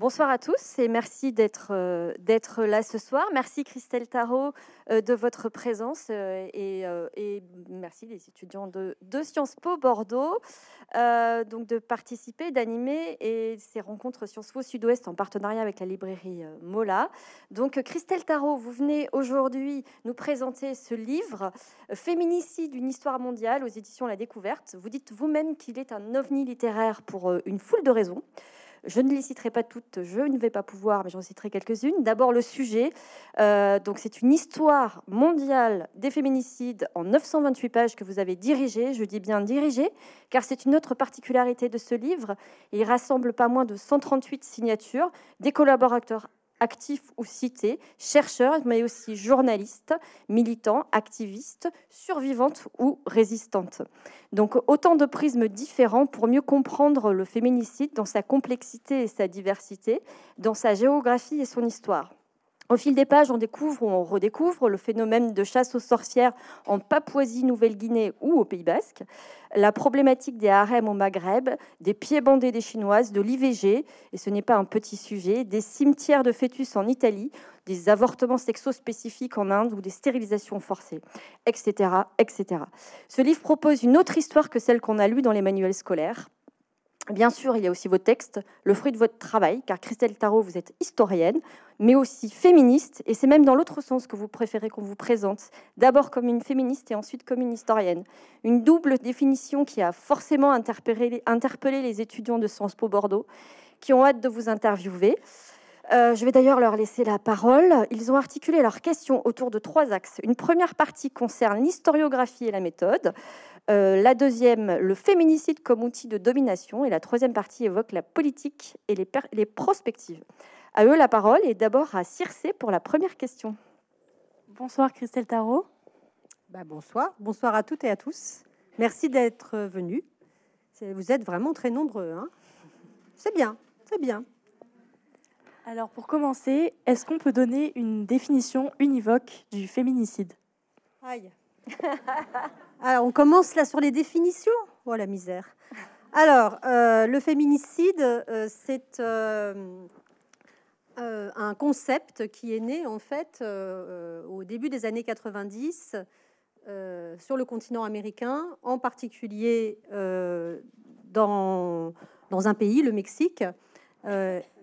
Bonsoir à tous et merci d'être euh, d'être là ce soir. Merci Christelle Tarot euh, de votre présence euh, et, merci les étudiants de, Sciences Po Bordeaux donc de participer, d'animer et ces rencontres Sciences Po Sud-Ouest en partenariat avec la librairie Mola. Donc Christelle Tarot, vous venez aujourd'hui nous présenter ce livre Féminicide, une histoire mondiale aux éditions La Découverte. Vous dites vous-même qu'il est un ovni littéraire pour une foule de raisons. Je ne les citerai pas toutes, je ne vais pas pouvoir, mais j'en citerai quelques-unes. D'abord le sujet. Euh, donc c'est une histoire mondiale des féminicides en 928 pages que vous avez dirigée. Je dis bien dirigée, car c'est une autre particularité de ce livre. Il rassemble pas moins de 138 signatures des collaborateurs actifs ou cités, chercheurs, mais aussi journalistes, militants, activistes, survivantes ou résistantes. Donc autant de prismes différents pour mieux comprendre le féminicide dans sa complexité et sa diversité, dans sa géographie et son histoire. Au fil des pages, on découvre ou on redécouvre le phénomène de chasse aux sorcières en Papouasie-Nouvelle-Guinée ou au Pays Basque, la problématique des harems au Maghreb, des pieds bandés des Chinoises, de l'IVG, et ce n'est pas un petit sujet, des cimetières de fœtus en Italie, des avortements sexo-spécifiques en Inde ou des stérilisations forcées, etc., etc. Ce livre propose une autre histoire que celle qu'on a lue dans les manuels scolaires. Bien sûr, il y a aussi vos textes, le fruit de votre travail, car Christelle Tarot, vous êtes historienne, mais aussi féministe, et c'est même dans l'autre sens que vous préférez qu'on vous présente, d'abord comme une féministe et ensuite comme une historienne. Une double définition qui a forcément interpellé, les étudiants de Sciences Po Bordeaux, qui ont hâte de vous interviewer. Euh, je vais d'ailleurs leur laisser la parole. Ils ont articulé leurs questions autour de trois axes. Une première partie concerne l'historiographie et la méthode. Euh, la deuxième, le féminicide comme outil de domination. Et la troisième partie évoque la politique et les, les prospectives. À eux la parole et d'abord à Circé pour la première question. Bonsoir Christelle Tarot. Bah, bonsoir, bonsoir à toutes et à tous. Merci d'être venus. Vous êtes vraiment très nombreux. Hein c'est bien, c'est bien. Alors pour commencer, est-ce qu'on peut donner une définition univoque du féminicide? Aïe. On commence là sur les définitions. Oh la misère. Alors, euh, le féminicide, euh, c'est euh, un concept qui est né en fait au début des années 90 sur le continent américain, en particulier dans, dans un pays, le Mexique,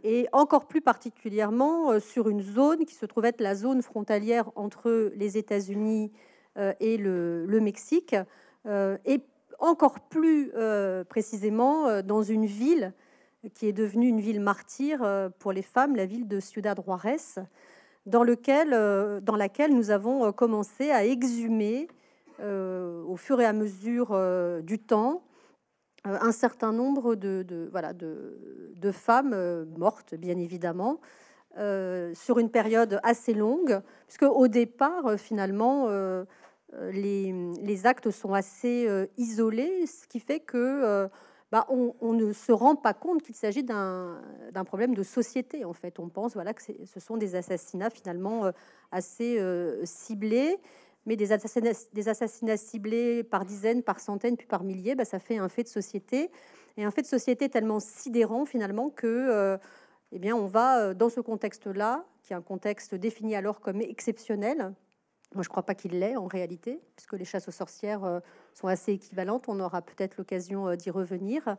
et encore plus particulièrement sur une zone qui se trouve être la zone frontalière entre les États-Unis euh, et le, Mexique, euh, et encore plus euh, précisément dans une ville qui est devenue une ville martyre pour les femmes, la ville de Ciudad Juarez, dans, laquelle nous avons commencé à exhumer au fur et à mesure du temps un certain nombre de, de femmes mortes, bien évidemment, sur une période assez longue, puisque au départ, finalement, euh, les, actes sont assez euh, isolés, ce qui fait que euh, bah, on, ne se rend pas compte qu'il s'agit d'un problème de société. En fait, on pense voilà que ce sont des assassinats finalement assez ciblés, mais des assassinats, ciblés par dizaines, par centaines, puis par milliers, bah, ça fait un fait de société et un fait de société tellement sidérant finalement que eh bien on va dans ce contexte-là, qui est un contexte défini alors comme exceptionnel, moi, je ne crois pas qu'il l'est en réalité, puisque les chasses aux sorcières euh, sont assez équivalentes. On aura peut-être l'occasion euh, d'y revenir.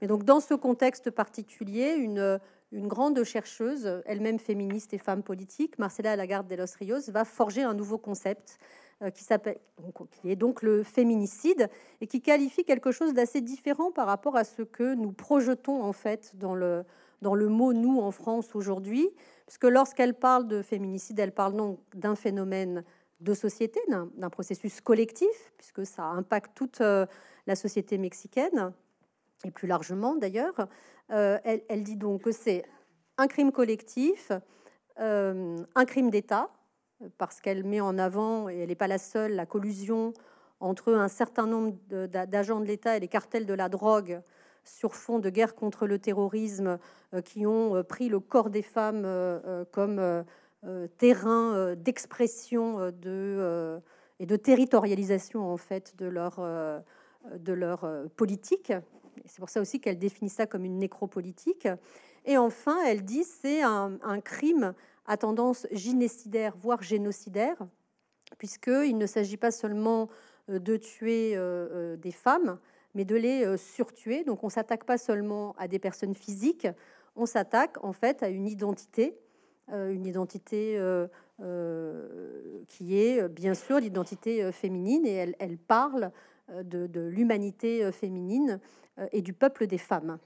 Mais donc, dans ce contexte particulier, une, une grande chercheuse, elle-même féministe et femme politique, Marcela Lagarde de los Rios, va forger un nouveau concept euh, qui s'appelle, qui est donc le féminicide et qui qualifie quelque chose d'assez différent par rapport à ce que nous projetons en fait dans le dans le mot nous en France aujourd'hui, puisque lorsqu'elle parle de féminicide, elle parle donc d'un phénomène de société, d'un processus collectif, puisque ça impacte toute euh, la société mexicaine, et plus largement d'ailleurs. Euh, elle, dit donc que c'est un crime collectif, euh, un crime d'État, parce qu'elle met en avant, et elle n'est pas la seule, la collusion entre un certain nombre d'agents de l'État et les cartels de la drogue sur fond de guerre contre le terrorisme qui ont pris le corps des femmes comme terrain euh, d'expression euh, et de territorialisation en fait de leur, politique. C'est pour ça aussi qu'elle définit ça comme une nécropolitique. Et enfin, elle dit c'est un, crime à tendance gynécidaire, voire génocidaire, puisqu'il ne s'agit pas seulement de tuer des femmes, mais de les surtuer. Donc on s'attaque pas seulement à des personnes physiques, on s'attaque en fait à une identité, une identité qui est bien sûr l'identité féminine, et elle, parle de, l'humanité féminine et du peuple des femmes,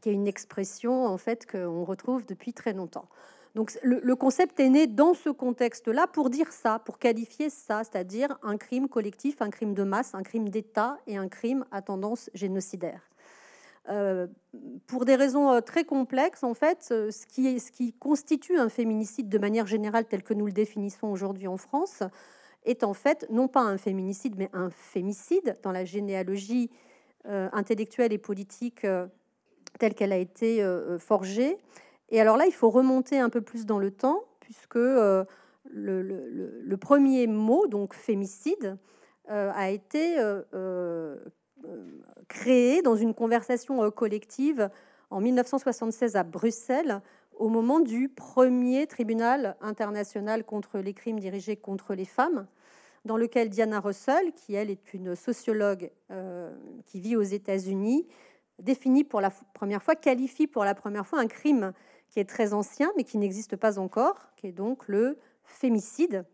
qui est une expression en fait qu'on retrouve depuis très longtemps. Donc le, concept est né dans ce contexte-là pour dire ça, pour qualifier ça, c'est-à-dire un crime collectif, un crime de masse, un crime d'État et un crime à tendance génocidaire. Euh, pour des raisons euh, très complexes, en fait, euh, ce qui, est, ce qui constitue un féminicide de manière générale tel que nous le définissons aujourd'hui en France est en fait non pas un féminicide, mais un fémicide dans la généalogie intellectuelle et politique telle qu'elle a été forgée. Et alors là, il faut remonter un peu plus dans le temps, puisque euh, le, premier mot, donc fémicide, a été euh, créé dans une conversation collective en 1976 à Bruxelles, au moment du premier tribunal international contre les crimes dirigés contre les femmes, dans lequel Diana Russell, qui elle est une sociologue qui vit aux États-Unis, définit pour la première fois, qualifie pour la première fois un crime qui est très ancien, mais qui n'existe pas encore, qui est donc le fémicide.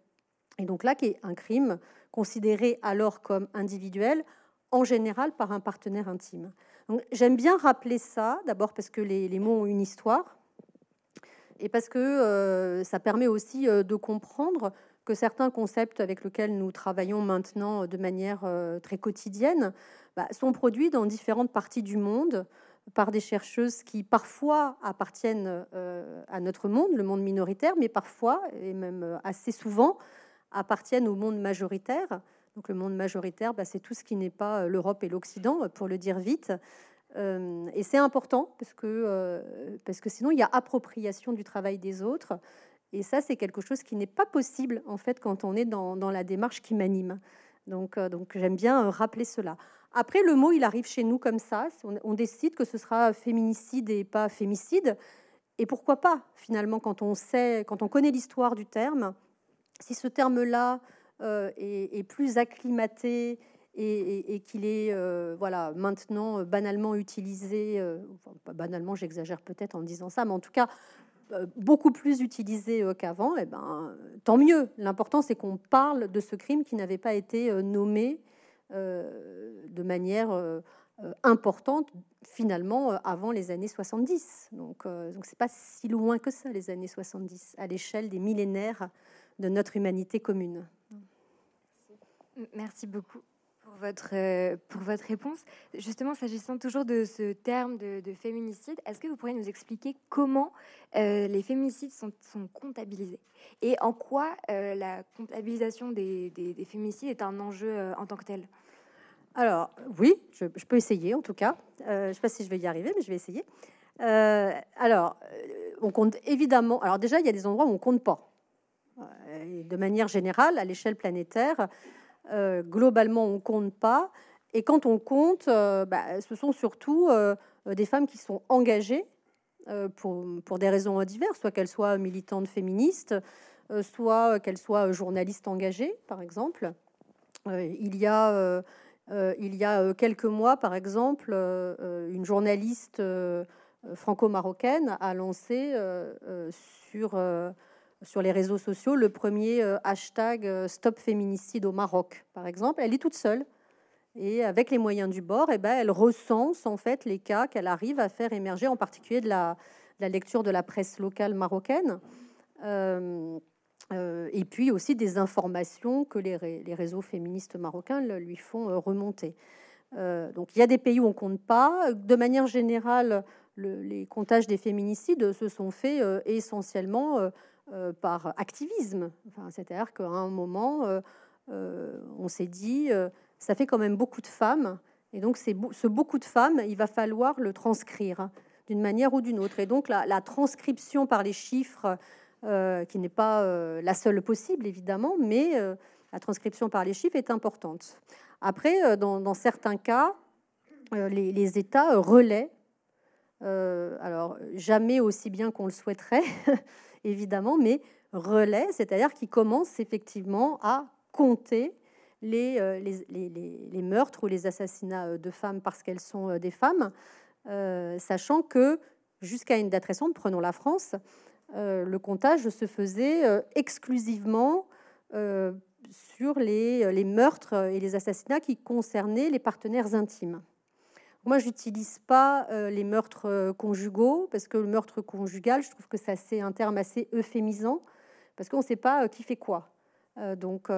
Et donc là, qui est un crime considéré alors comme individuel, en général par un partenaire intime. J'aime bien rappeler ça, d'abord parce que les, mots ont une histoire, et parce que euh, ça permet aussi euh, de comprendre que certains concepts avec lesquels nous travaillons maintenant de manière euh, très quotidienne bah, sont produits dans différentes parties du monde, par des chercheuses qui parfois appartiennent euh, à notre monde, le monde minoritaire, mais parfois, et même euh, assez souvent, appartiennent au monde majoritaire. Donc le monde majoritaire, bah, c'est tout ce qui n'est pas euh, l'Europe et l'Occident, pour le dire vite. et c'est important parce que, parce que sinon, il y a appropriation du travail des autres. Et ça, c'est quelque chose qui n'est pas possible, en fait, quand on est dans, dans la démarche qui m'anime. Donc, donc j'aime bien rappeler cela. Après, le mot, il arrive chez nous comme ça. On, décide que ce sera féminicide et pas fémicide. Et pourquoi pas, finalement, quand on sait, quand on connaît l'histoire du terme, si ce terme-là euh, est, plus acclimaté et, qu'il est euh, voilà, maintenant euh, banalement utilisé, banalement j'exagère peut-être en disant ça, mais en tout cas beaucoup plus utilisé qu'avant, eh ben, tant mieux. L'important c'est qu'on parle de ce crime qui n'avait pas été nommé euh, de manière euh, euh, importante finalement avant les années 70. Donc, donc c'est pas si loin que ça les années 70 à l'échelle des millénaires de notre humanité commune. Merci beaucoup pour votre, pour votre réponse. Justement, s'agissant toujours de ce terme de, féminicide, est-ce que vous pourriez nous expliquer comment les féminicides sont, sont, comptabilisés? Et en quoi la comptabilisation des, des, féminicides est un enjeu en tant que tel? Alors, oui, je, peux essayer en tout cas. Euh, je ne sais pas si je vais y arriver, mais je vais essayer. Euh, alors, euh, on compte évidemment. Alors, déjà, il y a des endroits où on compte pas. de manière générale, à l'échelle planétaire, globalement, on compte pas. Et quand on compte, bah, ce sont surtout des femmes qui sont engagées pour, pour, des raisons diverses, soit qu'elles soient militantes féministes, soit qu'elles soient journalistes engagées, par exemple. il y a euh, il y a euh, quelques mois, par exemple, euh, une journaliste franco-marocaine a lancé sur, sur les réseaux sociaux le premier hashtag Stop féminicide au Maroc, par exemple. Elle est toute seule. Et avec les moyens du bord, eh ben, elle recense en fait les cas qu'elle arrive à faire émerger, en particulier de la, lecture de la presse locale marocaine. Euh, et puis aussi des informations que les, réseaux féministes marocains lui font euh, remonter. Euh, donc il y a des pays où on compte pas. De manière générale, les comptages des féminicides se sont faits essentiellement par activisme. C'est-à-dire qu'à un moment, on s'est dit, ça fait quand même beaucoup de femmes, et donc ce beaucoup de femmes, il va falloir le transcrire d'une manière ou d'une autre. Et donc la, transcription par les chiffres euh, qui n'est pas euh, la seule possible, évidemment, mais euh, la transcription par les chiffres est importante. Après, dans, certains cas, les, États relaient alors jamais aussi bien qu'on le souhaiterait, évidemment, mais relais, c'est-à-dire qui commence effectivement à compter les, les, meurtres ou les assassinats de femmes parce qu'elles sont des femmes, sachant que jusqu'à une date récente, prenons la France, le comptage se faisait exclusivement sur les, meurtres et les assassinats qui concernaient les partenaires intimes. Moi, j'utilise pas euh, les meurtres euh, conjugaux parce que le meurtre conjugal, je trouve que c'est un terme assez euphémisant parce qu'on ne sait pas euh, qui fait quoi. donc,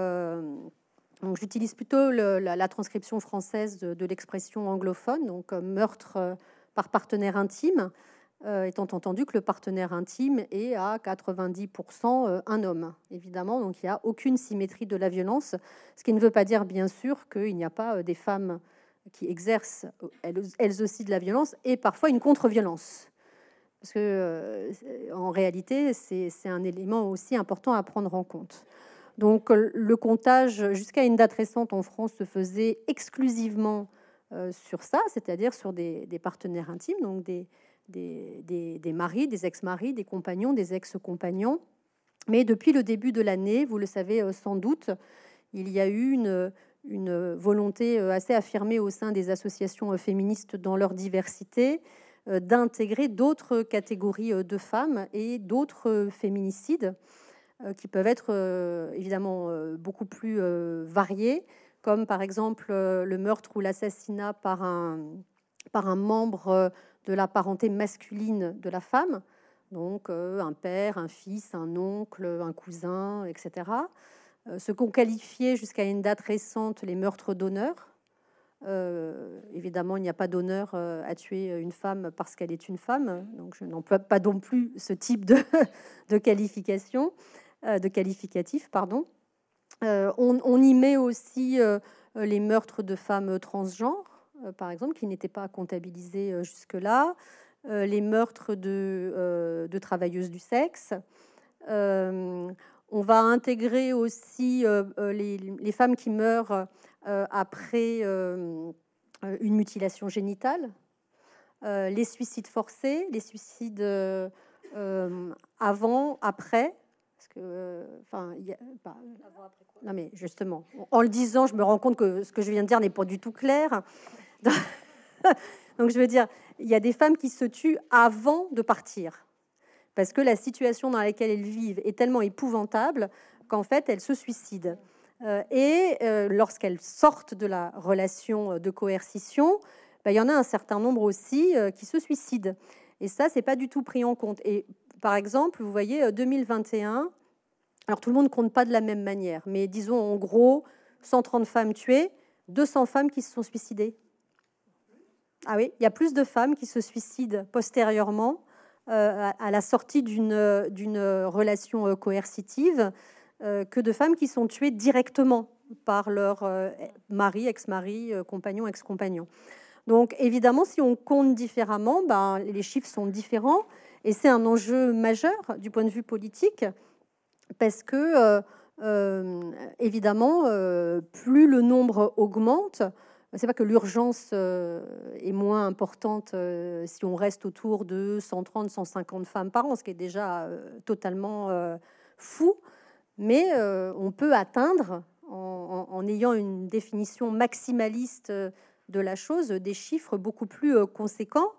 j'utilise plutôt la, transcription française de l'expression anglophone, donc meurtre par partenaire intime, étant entendu que le partenaire intime est à 90% un homme, évidemment. Donc il n'y a aucune symétrie de la violence, ce qui ne veut pas dire bien sûr qu'il n'y a pas des femmes qui exercent elles, aussi de la violence et parfois une contre-violence. Parce que euh, en réalité, c'est un élément aussi important à prendre en compte. Donc le comptage jusqu'à une date récente en France se faisait exclusivement euh, sur ça, c'est-à-dire sur des, partenaires intimes, donc des, des, des maris, des ex-maris, des compagnons, des ex-compagnons. Mais depuis le début de l'année, vous le savez euh, sans doute, il y a eu une, une volonté euh, assez affirmée au sein des associations euh, féministes dans leur diversité euh, d'intégrer d'autres catégories de femmes et d'autres féminicides qui peuvent être évidemment beaucoup plus variés, comme par exemple le meurtre ou l'assassinat par un, par un membre de la parenté masculine de la femme, donc un père, un fils, un oncle, un cousin, etc. Euh, ce qu'on qualifiait jusqu'à une date récente les meurtres d'honneur. Euh, évidemment, il n'y a pas d'honneur euh, à tuer une femme parce qu'elle est une femme, donc je n'emploie pas non plus ce type de, de qualification, de qualificatif, pardon. On, y met aussi les meurtres de femmes transgenres, par exemple, qui n'étaient pas comptabilisés jusque-là, les meurtres de, de, travailleuses du sexe. On va intégrer aussi euh, euh, les, femmes qui meurent euh, après une mutilation génitale, les suicides forcés, les suicides avant, après. Parce que, enfin, bah, non mais justement, en le disant, je me rends compte que ce que je viens de dire n'est pas du tout clair. Donc je veux dire, il y a des femmes qui se tuent avant de partir parce que la situation dans laquelle elles vivent est tellement épouvantable qu'en fait elles se suicident. Euh, et euh, lorsqu'elles sortent de la relation de coercition, ben, il y en a un certain nombre aussi euh, qui se suicident. Et ça, c'est pas du tout pris en compte. Et par exemple, vous voyez, 2021, alors tout le monde compte pas de la même manière, mais disons en gros, 130 femmes tuées, 200 femmes qui se sont suicidées. Ah oui, il y a plus de femmes qui se suicident postérieurement euh, à la sortie d'une relation euh, coercitive euh, que de femmes qui sont tuées directement par leur mari, ex-mari, compagnon, ex-compagnon. Donc évidemment, si on compte différemment, ben, les chiffres sont différents et c'est un enjeu majeur du point de vue politique parce que évidemment, plus le nombre augmente, c'est pas que l'urgence euh, est moins importante euh, si on reste autour de 130, 150 femmes par an, ce qui est déjà euh, totalement fou, mais on peut atteindre, en, ayant une définition maximaliste de la chose, des chiffres beaucoup plus conséquents.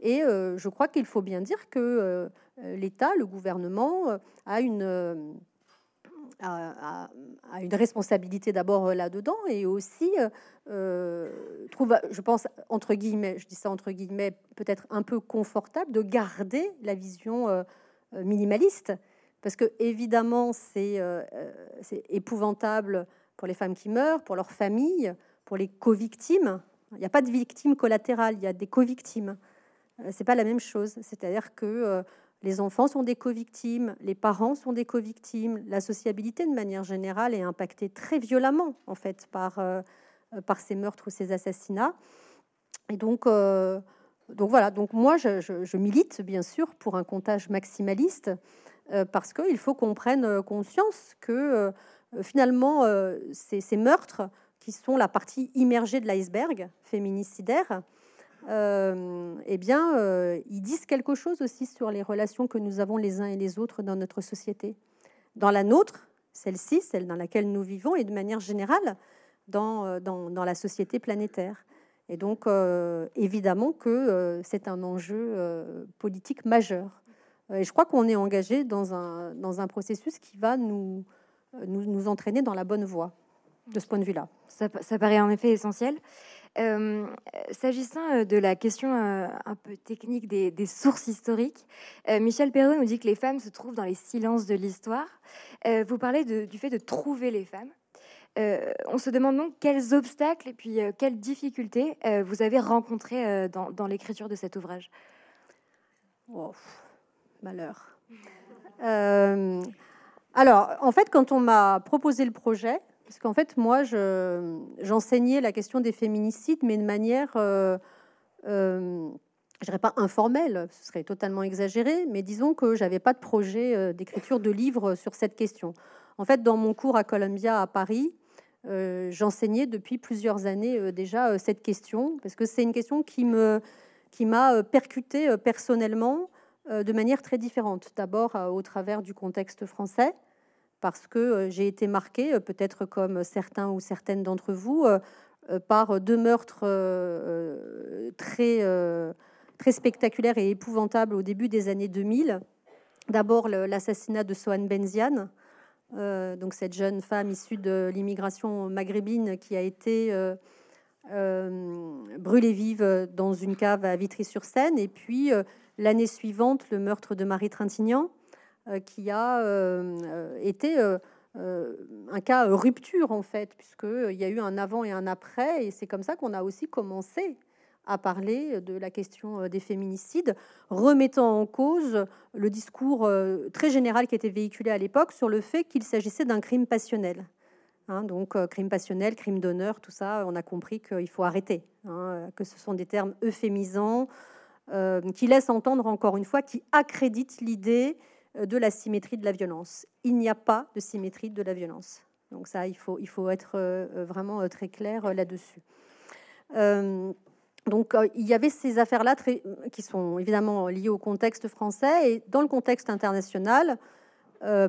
Et je crois qu'il faut bien dire que l'État, le gouvernement, a une a, une responsabilité d'abord euh, là-dedans et aussi euh, euh, trouve, je pense, entre guillemets, je dis ça entre guillemets, peut-être un peu confortable de garder la vision minimaliste. Parce que évidemment, c'est épouvantable pour les femmes qui meurent, pour leurs familles, pour les co-victimes. Il n'y a pas de victimes collatérales, il y a des co-victimes. C'est pas la même chose. C'est-à-dire que les enfants sont des co-victimes, les parents sont des co-victimes, la sociabilité de manière générale est impactée très violemment en fait par, euh, par ces meurtres ou ces assassinats. Et donc, euh, donc voilà, donc moi je, milite bien sûr pour un comptage maximaliste euh, parce qu'il faut qu'on prenne conscience que finalement ces, ces, meurtres qui sont la partie immergée de l'iceberg féminicidaire, eh bien, ils disent quelque chose aussi sur les relations que nous avons les uns et les autres dans notre société. Dans la nôtre, celle-ci, celle dans laquelle nous vivons, et de manière générale dans, dans, la société planétaire. Et donc, évidemment que c'est un enjeu politique majeur. Et je crois qu'on est engagé dans un, dans un processus qui va nous, nous, nous entraîner dans la bonne voie de ce point de vue-là. Ça, paraît en effet essentiel. Euh, S'agissant euh, de la question euh, un peu technique des, sources historiques, Michel Perrault nous dit que les femmes se trouvent dans les silences de l'histoire. vous parlez du fait de trouver les femmes. on se demande donc quels obstacles et puis quelles difficultés vous avez rencontrées dans, dans l'écriture de cet ouvrage? Oh, malheur. alors, en fait, quand on m'a proposé le projet, parce qu'en fait, moi, j'enseignais la question des féminicides, mais de manière, euh, euh, je dirais pas informelle, ce serait totalement exagéré, mais disons que j'avais pas de projet euh, d'écriture de livre sur cette question. En fait, dans mon cours à Columbia à Paris, euh, j'enseignais depuis plusieurs années déjà cette question, parce que c'est une question qui me qui m'a percuté personnellement de manière très différente. D'abord au travers du contexte français, parce que euh, j'ai été marquée, euh, peut-être comme certains ou certaines d'entre vous, euh, par deux meurtres très, spectaculaires et épouvantables au début des années 2000. D'abord l'assassinat de Sohan Benziane, donc cette jeune femme issue de l'immigration maghrébine qui a été brûlée vive dans une cave à Vitry-sur-Seine, et puis l'année suivante le meurtre de Marie Trintignant, qui a euh, euh, été un cas rupture en fait, puisqu'il y a eu un avant et un après, et c'est comme ça qu'on a aussi commencé à parler de la question des féminicides, remettant en cause le discours très général qui était véhiculé à l'époque sur le fait qu'il s'agissait d'un crime passionnel. Hein, donc, crime passionnel, crime d'honneur, tout ça, on a compris qu'il faut arrêter, hein, que ce sont des termes euphémisants qui laissent entendre encore une fois, qui accréditent l'idée euh, de la symétrie de la violence. Il n'y a pas de symétrie de la violence. Donc ça, il faut, il faut être euh, euh, vraiment très clair là-dessus. donc il y avait ces affaires-là qui sont évidemment liées au contexte français et dans le contexte international,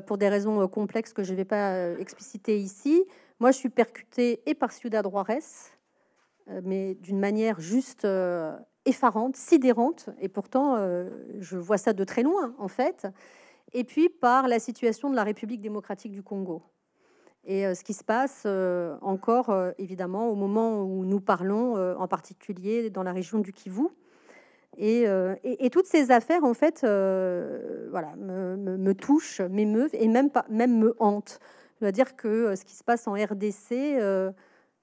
pour des raisons complexes que je ne vais pas expliciter ici, moi je suis percutée et par Ciudad Juarez, mais d'une manière juste effarante, sidérante, et pourtant je vois ça de très loin en fait et puis par la situation de la République démocratique du Congo. Et euh, ce qui se passe euh, encore, euh, évidemment, au moment où nous parlons, en particulier dans la région du Kivu. Et, toutes ces affaires, en fait, voilà, me, touchent, m'émeuvent et même, même me hantent. Je dois dire que ce qui se passe en RDC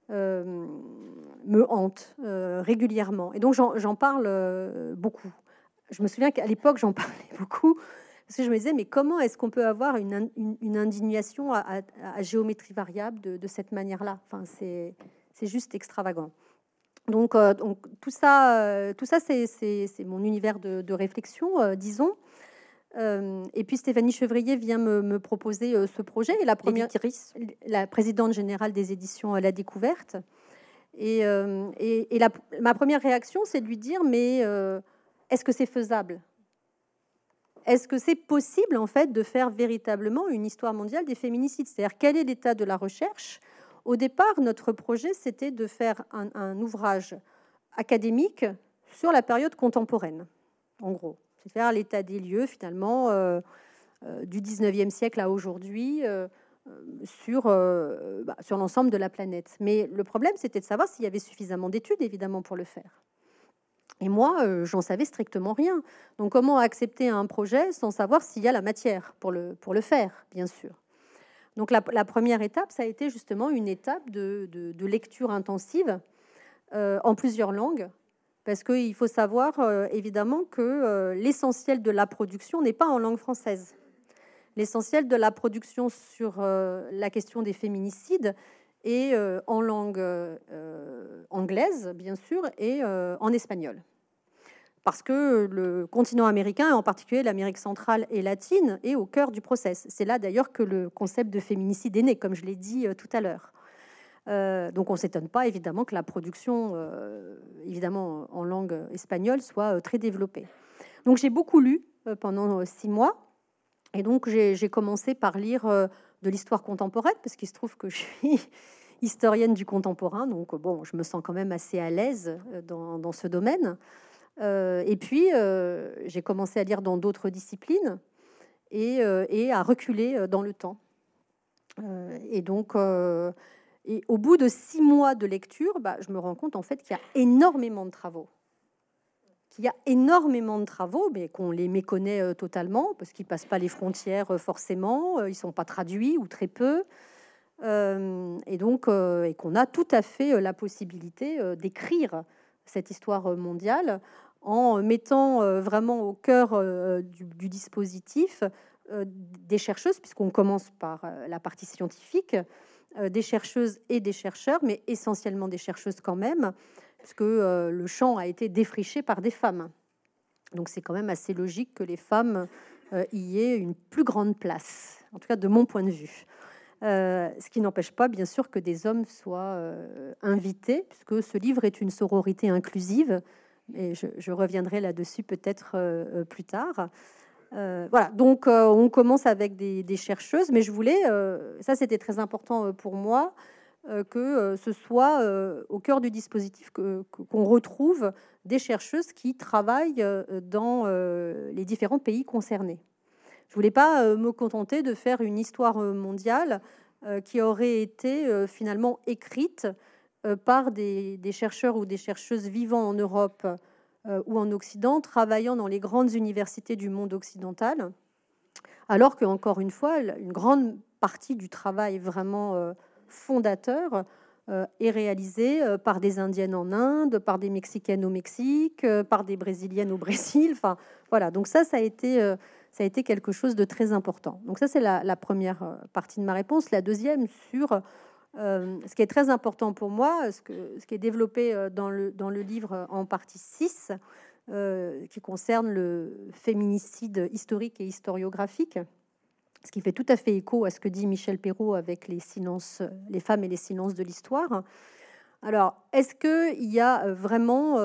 me hante régulièrement. Et donc, j'en parle beaucoup. Je me souviens qu'à l'époque, j'en parlais beaucoup parce que je me disais, mais comment est-ce qu'on peut avoir une, indignation à, géométrie variable de, cette manière-là? Enfin, c'est juste extravagant. Donc, euh, donc tout ça, euh, tout ça c'est mon univers de, réflexion, euh, disons. et puis Stéphanie Chevrier vient me, proposer ce projet. Et la première, la présidente générale des éditions La Découverte. Et, et, et ma première réaction, c'est de lui dire, mais est-ce que c'est faisable? Est-ce que c'est possible en fait de faire véritablement une histoire mondiale des féminicides? C'est-à-dire quel est l'état de la recherche? Au départ, notre projet c'était de faire un, ouvrage académique sur la période contemporaine, en gros, c'est faire l'état des lieux finalement euh, euh, du 19e siècle à aujourd'hui. Euh, sur, bah, sur l'ensemble de la planète. Mais le problème, c'était de savoir s'il y avait suffisamment d'études, évidemment, pour le faire. Et moi, euh, j'en savais strictement rien. Donc, comment accepter un projet sans savoir s'il y a la matière pour le, pour le faire, bien sûr? Donc, la, première étape, ça a été justement une étape de, de, lecture intensive euh, en plusieurs langues, parce qu'il faut savoir euh, évidemment que l'essentiel de la production n'est pas en langue française. L'essentiel de la production sur la question des féminicides est en langue anglaise, bien sûr, et en espagnol parce que le continent américain, en particulier l'Amérique centrale et latine, est au cœur du process. C'est là d'ailleurs que le concept de féminicide est né, comme je l'ai dit euh, tout à l'heure. donc on s'étonne pas évidemment que la production, évidemment en langue espagnole, soit très développée. Donc j'ai beaucoup lu pendant six mois, et donc j'ai commencé par lire de l'histoire contemporaine, parce qu'il se trouve que je suis historienne du contemporain, donc bon, je me sens quand même assez à l'aise dans, ce domaine. Et puis j'ai commencé à lire dans d'autres disciplines et, et, à reculer dans le temps. et donc au bout de six mois de lecture, bah, je me rends compte en fait qu'il y a énormément de travaux. Qu'il y a énormément de travaux, mais qu'on les méconnaît euh, totalement, parce qu'ils ne passent pas les frontières euh, forcément, euh, ils ne sont pas traduits ou très peu. et donc, et qu'on a tout à fait la possibilité d'écrire cette histoire mondiale en mettant vraiment au cœur du, dispositif des chercheuses, puisqu'on commence par la partie scientifique, euh, des chercheuses et des chercheurs, mais essentiellement des chercheuses quand même, puisque euh, le champ a été défriché par des femmes. Donc c'est quand même assez logique que les femmes euh, y aient une plus grande place, en tout cas de mon point de vue. Ce qui n'empêche pas, bien sûr, que des hommes soient invités, puisque ce livre est une sororité inclusive, et je reviendrai là-dessus peut-être plus tard. Euh, voilà, donc euh, on commence avec des, chercheuses, mais je voulais, euh, ça c'était très important pour moi, que ce soit au cœur du dispositif qu'on retrouve des chercheuses qui travaillent dans les différents pays concernés. Je voulais pas me contenter de faire une histoire mondiale qui aurait été finalement écrite par des, chercheurs ou des chercheuses vivant en Europe euh, ou en Occident, travaillant dans les grandes universités du monde occidental, alors que, encore une fois, une grande partie du travail vraiment euh, fondateur euh, est réalisé par des Indiennes en Inde, par des Mexicaines au Mexique, par des Brésiliennes au Brésil. Enfin, voilà. Donc ça, ça a été, ça a été quelque chose de très important. Donc ça, c'est la, première partie de ma réponse. La deuxième sur euh, ce qui est très important pour moi, ce, qui est développé euh, dans le, dans le livre en partie 6, euh, qui concerne le féminicide historique et historiographique, ce qui fait tout à fait écho à ce que dit Michel Perrault avec les silences, les femmes et les silences de l'histoire. Alors, est-ce qu'il y a vraiment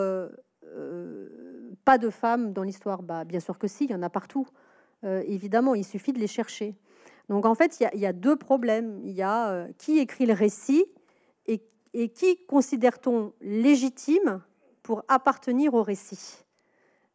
pas de femmes dans l'histoire? Bah, Bien sûr que si, il y en a partout. Évidemment, il suffit de les chercher. Donc en fait, il y, a deux problèmes. Il y a euh, qui écrit le récit et, qui considère-t-on légitime pour appartenir au récit?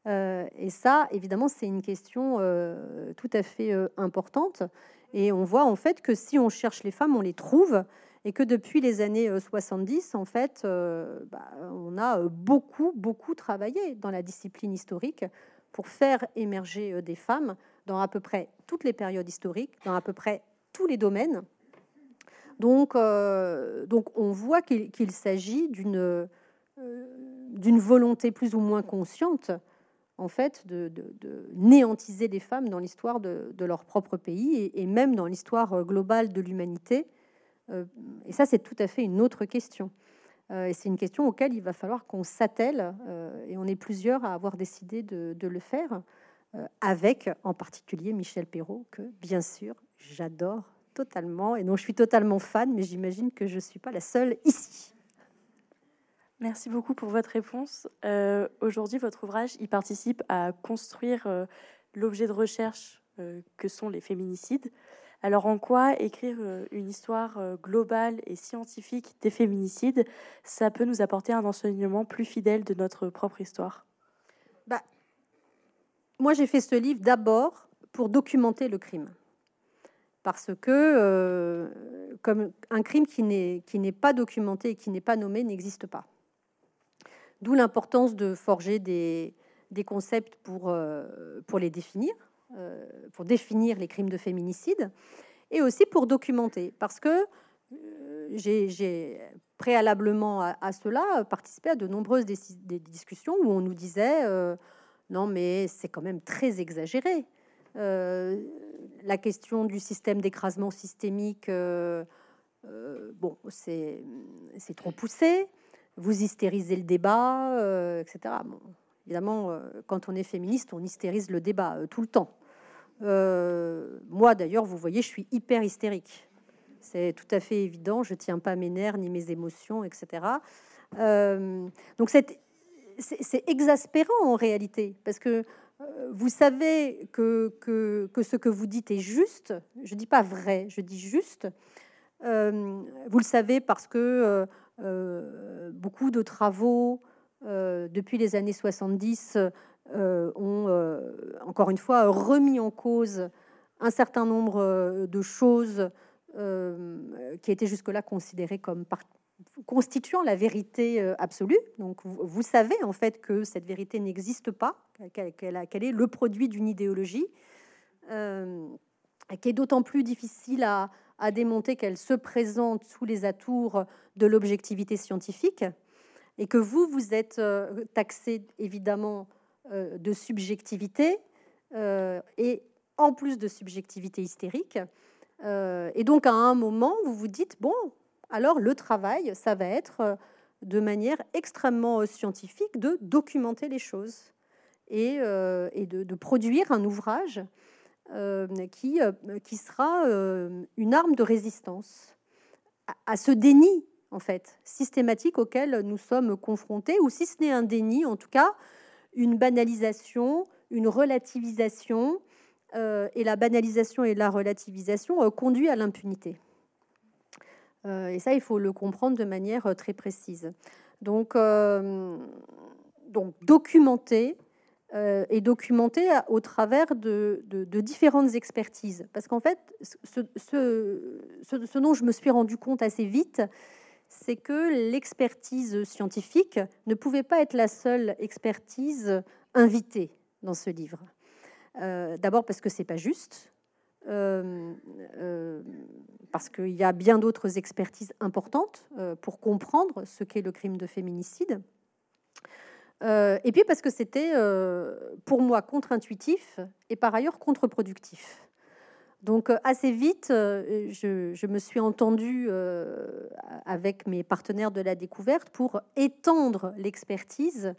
Euh, Et ça, évidemment, c'est une question euh, tout à fait importante. Et on voit en fait que si on cherche les femmes, on les trouve. Et que depuis les années 70, en fait, bah, on a beaucoup, beaucoup travaillé dans la discipline historique pour faire émerger des femmes dans à peu près toutes les périodes historiques, dans à peu près tous les domaines. Donc, euh, on voit qu'il s'agit d'une euh, d'une volonté plus ou moins consciente, en fait, de, néantiser les femmes dans l'histoire de, leur propre pays et, même dans l'histoire globale de l'humanité. Euh, et ça, c'est tout à fait une autre question. et c'est une question auquel il va falloir qu'on s'attelle, et on est plusieurs à avoir décidé de, le faire. Euh, avec en particulier Michel Perrault, que bien sûr j'adore totalement et dont je suis totalement fan, mais j'imagine que je ne suis pas la seule ici. Merci beaucoup pour votre réponse. Euh, aujourd'hui, votre ouvrage y participe à construire euh, l'objet de recherche que sont les féminicides. Alors en quoi écrire une histoire globale et scientifique des féminicides, ça peut nous apporter un enseignement plus fidèle de notre propre histoire? Bah, moi, j'ai fait ce livre d'abord pour documenter le crime. Parce que, euh, comme un crime qui n'est pas documenté et qui n'est pas nommé n'existe pas. D'où l'importance de forger des, concepts pour, euh, pour les définir, euh, pour définir les crimes de féminicide, et aussi pour documenter. Parce que j'ai préalablement à, cela participé à de nombreuses des discussions où on nous disait non, mais c'est quand même très exagéré. Euh, la question du système d'écrasement systémique, euh, euh, bon, c'est trop poussé. Vous hystérisez le débat, etc. évidemment, quand on est féministe, on hystérise le débat tout le temps. moi, d'ailleurs, vous voyez, je suis hyper hystérique. c'est tout à fait évident. Je tiens pas mes nerfs ni mes émotions, etc. Donc c'est exaspérant en réalité, parce que euh, vous savez que, ce que vous dites est juste. Je dis pas vrai, je dis juste. Euh, vous le savez parce que beaucoup de travaux depuis les années 70 ont, encore une fois, remis en cause un certain nombre de choses qui étaient jusque-là considérées comme constituant la vérité euh, absolue. Donc vous, savez en fait que cette vérité n'existe pas, qu'elle est le produit d'une idéologie, euh, qui est d'autant plus difficile à, démonter qu'elle se présente sous les atours de l'objectivité scientifique, et que vous, vous êtes euh, taxé évidemment de subjectivité, et en plus de subjectivité hystérique. et donc à un moment, vous vous dites, bon, alors le travail, ça va être euh, de manière extrêmement euh, scientifique de documenter les choses et, euh, de, produire un ouvrage qui, sera une arme de résistance à, ce déni en fait systématique auquel nous sommes confrontés, ou si ce n'est un déni, en tout cas une banalisation, une relativisation, et la banalisation et la relativisation conduit à l'impunité. Euh, et ça, il faut le comprendre de manière euh, très précise. Donc, euh, documenter et documenter au travers de, différentes expertises. Parce qu'en fait, ce, dont je me suis rendu compte assez vite, c'est que l'expertise scientifique ne pouvait pas être la seule expertise invitée dans ce livre. D'abord parce que c'est pas juste, parce qu'il y a bien d'autres expertises importantes euh, pour comprendre ce qu'est le crime de féminicide. et puis parce que c'était pour moi contre-intuitif et par ailleurs contre-productif. Donc assez vite, je, me suis entendue avec mes partenaires de la découverte pour étendre l'expertise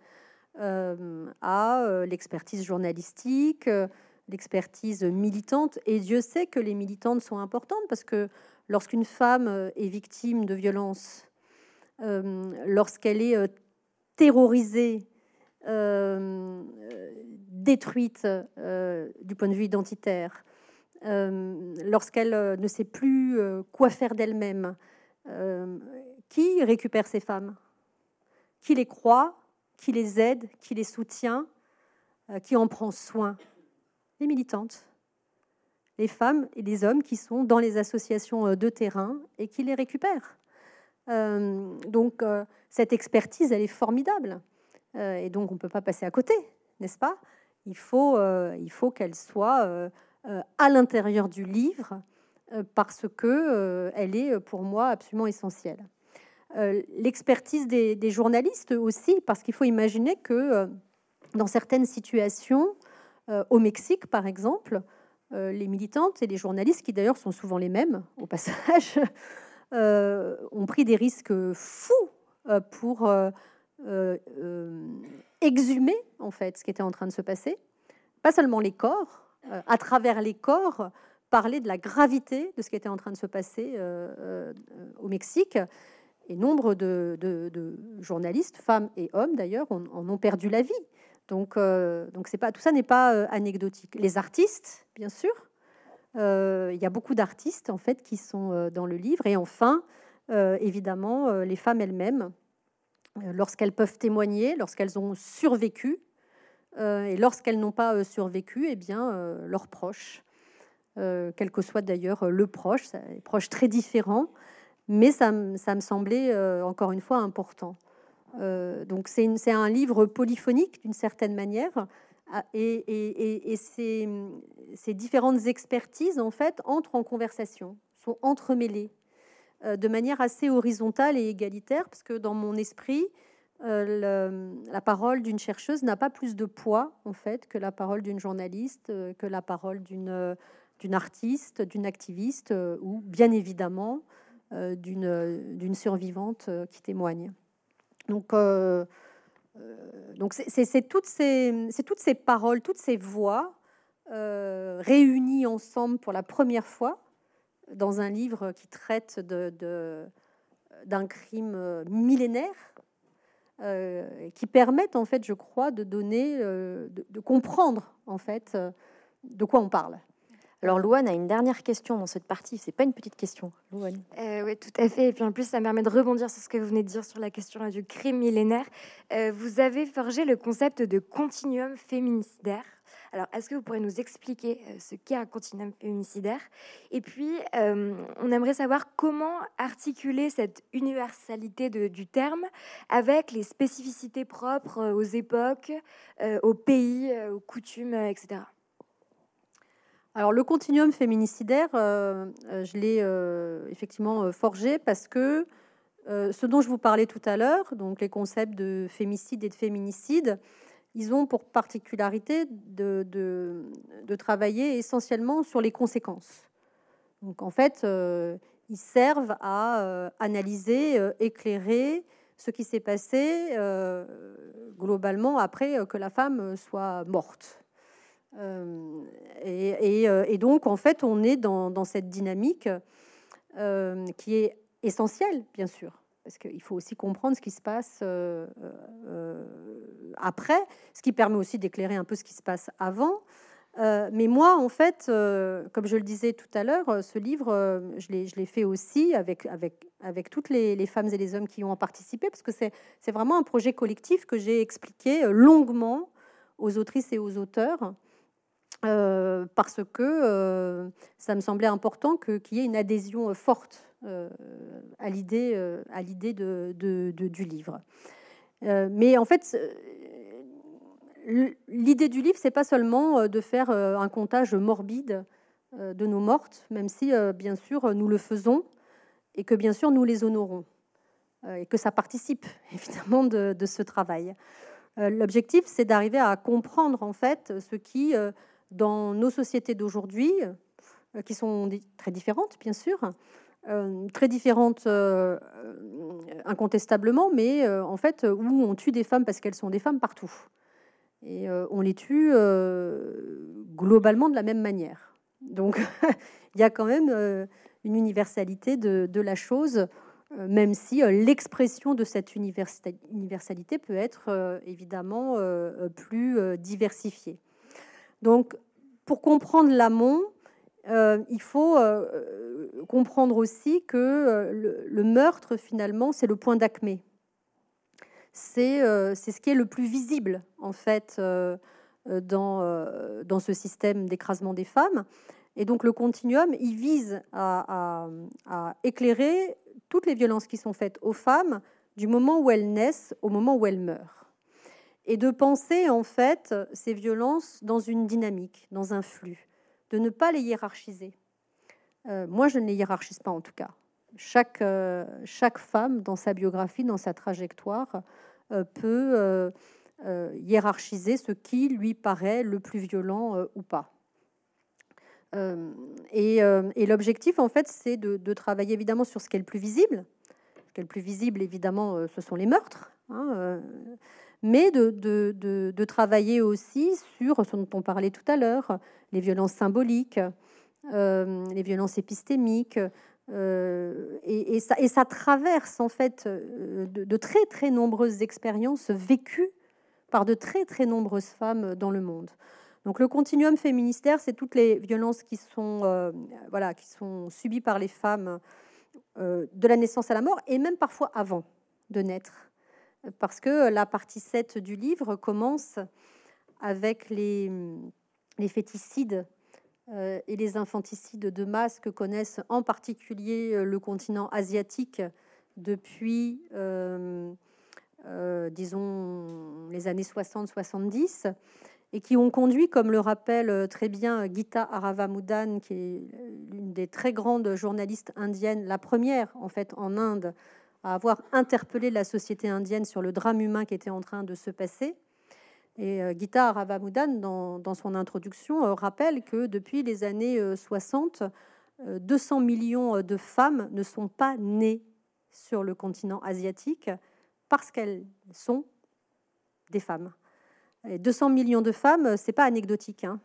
à l'expertise journalistique, l'expertise militante. Et Dieu sait que les militantes sont importantes parce que lorsqu'une femme euh, est victime de violence, euh, lorsqu'elle est euh, terrorisée, détruite du point de vue identitaire, lorsqu'elle ne sait plus quoi faire d'elle-même, qui récupère ces femmes? Qui les croit? Qui les aide? Qui les soutient? Qui en prend soin? Les militantes, les femmes et les hommes qui sont dans les associations euh, de terrain et qui les récupèrent. Euh, donc euh, cette expertise, elle est formidable. et donc on ne peut pas passer à côté, n'est-ce pas? Il faut, faut qu'elle soit à l'intérieur du livre parce que elle est pour moi absolument essentielle. L'expertise des, journalistes aussi, parce qu'il faut imaginer que dans certaines situations, au Mexique, par exemple, euh, les militantes et les journalistes, qui d'ailleurs sont souvent les mêmes au passage, euh, ont pris des risques fous pour exhumer en fait ce qui était en train de se passer. Pas seulement les corps, à travers les corps, parler de la gravité de ce qui était en train de se passer au Mexique. Et nombre de, journalistes, femmes et hommes d'ailleurs, en ont perdu la vie. Donc, euh, pas tout ça n'est pas euh, anecdotique. Les artistes, bien sûr, euh, il y a beaucoup d'artistes en fait qui sont dans le livre. Et enfin, évidemment, les femmes elles-mêmes, lorsqu'elles peuvent témoigner, lorsqu'elles ont survécu, et lorsqu'elles n'ont pas survécu, eh bien, leurs proches, quel que soit d'ailleurs le proche, des proches très différents, mais ça me semblait encore une fois important. Euh, donc c'est un livre polyphonique d'une certaine manière, ah, et, ces, différentes expertises en fait entrent en conversation, sont entremêlées euh, de manière assez horizontale et égalitaire, parce que dans mon esprit, euh, la parole d'une chercheuse n'a pas plus de poids en fait que la parole d'une journaliste, que la parole d'une d'une artiste, d'une activiste ou bien évidemment d'une survivante qui témoigne. Donc, euh, euh, c'est toutes, ces, paroles, toutes ces voix euh, réunies ensemble pour la première fois dans un livre qui traite de, d'un crime millénaire, qui permettent en fait, je crois, de donner, de, de comprendre en fait de quoi on parle. Alors Louane a une dernière question dans cette partie. C'est pas une petite question, Louane. Euh, oui, tout à fait. Et puis en plus, ça me permet de rebondir sur ce que vous venez de dire sur la question du crime millénaire. Euh, vous avez forgé le concept de continuum féminicidaire. Alors, est-ce que vous pourrez nous expliquer euh, ce qu'est un continuum féminicidaire? Et puis, on aimerait savoir comment articuler cette universalité du terme avec les spécificités propres aux époques, aux pays, aux coutumes, etc. Alors le continuum féminicidaire, euh, euh, je l'ai euh, effectivement forgé parce que ce dont je vous parlais tout à l'heure, donc les concepts de fémicide et de féminicide, ils ont pour particularité de, de, travailler essentiellement sur les conséquences. Donc en fait, ils servent à analyser, éclairer ce qui s'est passé globalement après que la femme soit morte. Euh, euh, et, donc, en fait, on est dans, cette dynamique euh, qui est essentielle, bien sûr, parce qu'il faut aussi comprendre ce qui se passe après, ce qui permet aussi d'éclairer un peu ce qui se passe avant. mais moi, en fait, comme je le disais tout à l'heure, ce livre, je l'ai fait aussi avec, avec, avec toutes les, femmes et les hommes qui ont participé, parce que c'est vraiment un projet collectif que j'ai expliqué longuement aux autrices et aux auteurs. Euh, parce que euh, ça me semblait important qu'il y ait une adhésion euh, forte à l'idée du livre. mais en fait, l'idée du livre, c'est pas seulement de faire un comptage morbide de nos mortes, même si bien sûr nous le faisons et que bien sûr nous les honorons et que ça participe évidemment de, de ce travail. L'objectif, c'est d'arriver à comprendre en fait ce qui dans nos sociétés d'aujourd'hui, euh, qui sont très différentes, bien sûr, euh, très différentes euh, incontestablement, mais en fait, où on tue des femmes parce qu'elles sont des femmes partout. Et on les tue globalement de la même manière. Donc, il y a quand même une universalité de, de la chose, même si l'expression de cette universalité peut être évidemment plus diversifiée. Donc, pour comprendre l'amont, euh, il faut euh, comprendre aussi que euh, le, meurtre, finalement, c'est le point d'acmé. C'est ce qui est le plus visible, en fait, dans, ce système d'écrasement des femmes. Et donc, le continuum, il vise à, éclairer toutes les violences qui sont faites aux femmes du moment où elles naissent au moment où elles meurent et de penser en fait ces violences dans une dynamique, dans un flux, de ne pas les hiérarchiser. Euh, moi, je ne les hiérarchise pas en tout cas. Chaque, euh, femme, dans sa biographie, dans sa trajectoire, euh, peut hiérarchiser ce qui lui paraît le plus violent ou pas. et, l'objectif, en fait, c'est de, de, travailler évidemment sur ce qui est le plus visible. Ce qui est le plus visible, évidemment, ce sont les meurtres. Hein, mais de, travailler aussi sur ce dont on parlait tout à l'heure, les violences symboliques, euh, les violences épistémiques, euh, et, ça, traverse en fait euh, de, très très nombreuses expériences vécues par de très très nombreuses femmes dans le monde. Donc le continuum féministère, c'est toutes les violences qui sont, voilà, qui sont subies par les femmes de la naissance à la mort, et même parfois avant de naître parce que la partie 7 du livre commence avec les, féticides euh, et les infanticides de masse que connaissent en particulier euh, le continent asiatique depuis, euh, disons, les années 60-70 et qui ont conduit, comme le rappelle très bien Gita Aravamudan, qui est l'une des très grandes journalistes indiennes, la première en fait en Inde à avoir interpellé la société indienne sur le drame humain qui était en train de se passer. Et euh, Gita Ravamudan, dans, son introduction, euh, rappelle que depuis les années 60, euh, 200 millions de femmes ne sont pas nées sur le continent asiatique parce qu'elles sont des femmes. Et 200 millions de femmes, c'est pas anecdotique. Hein.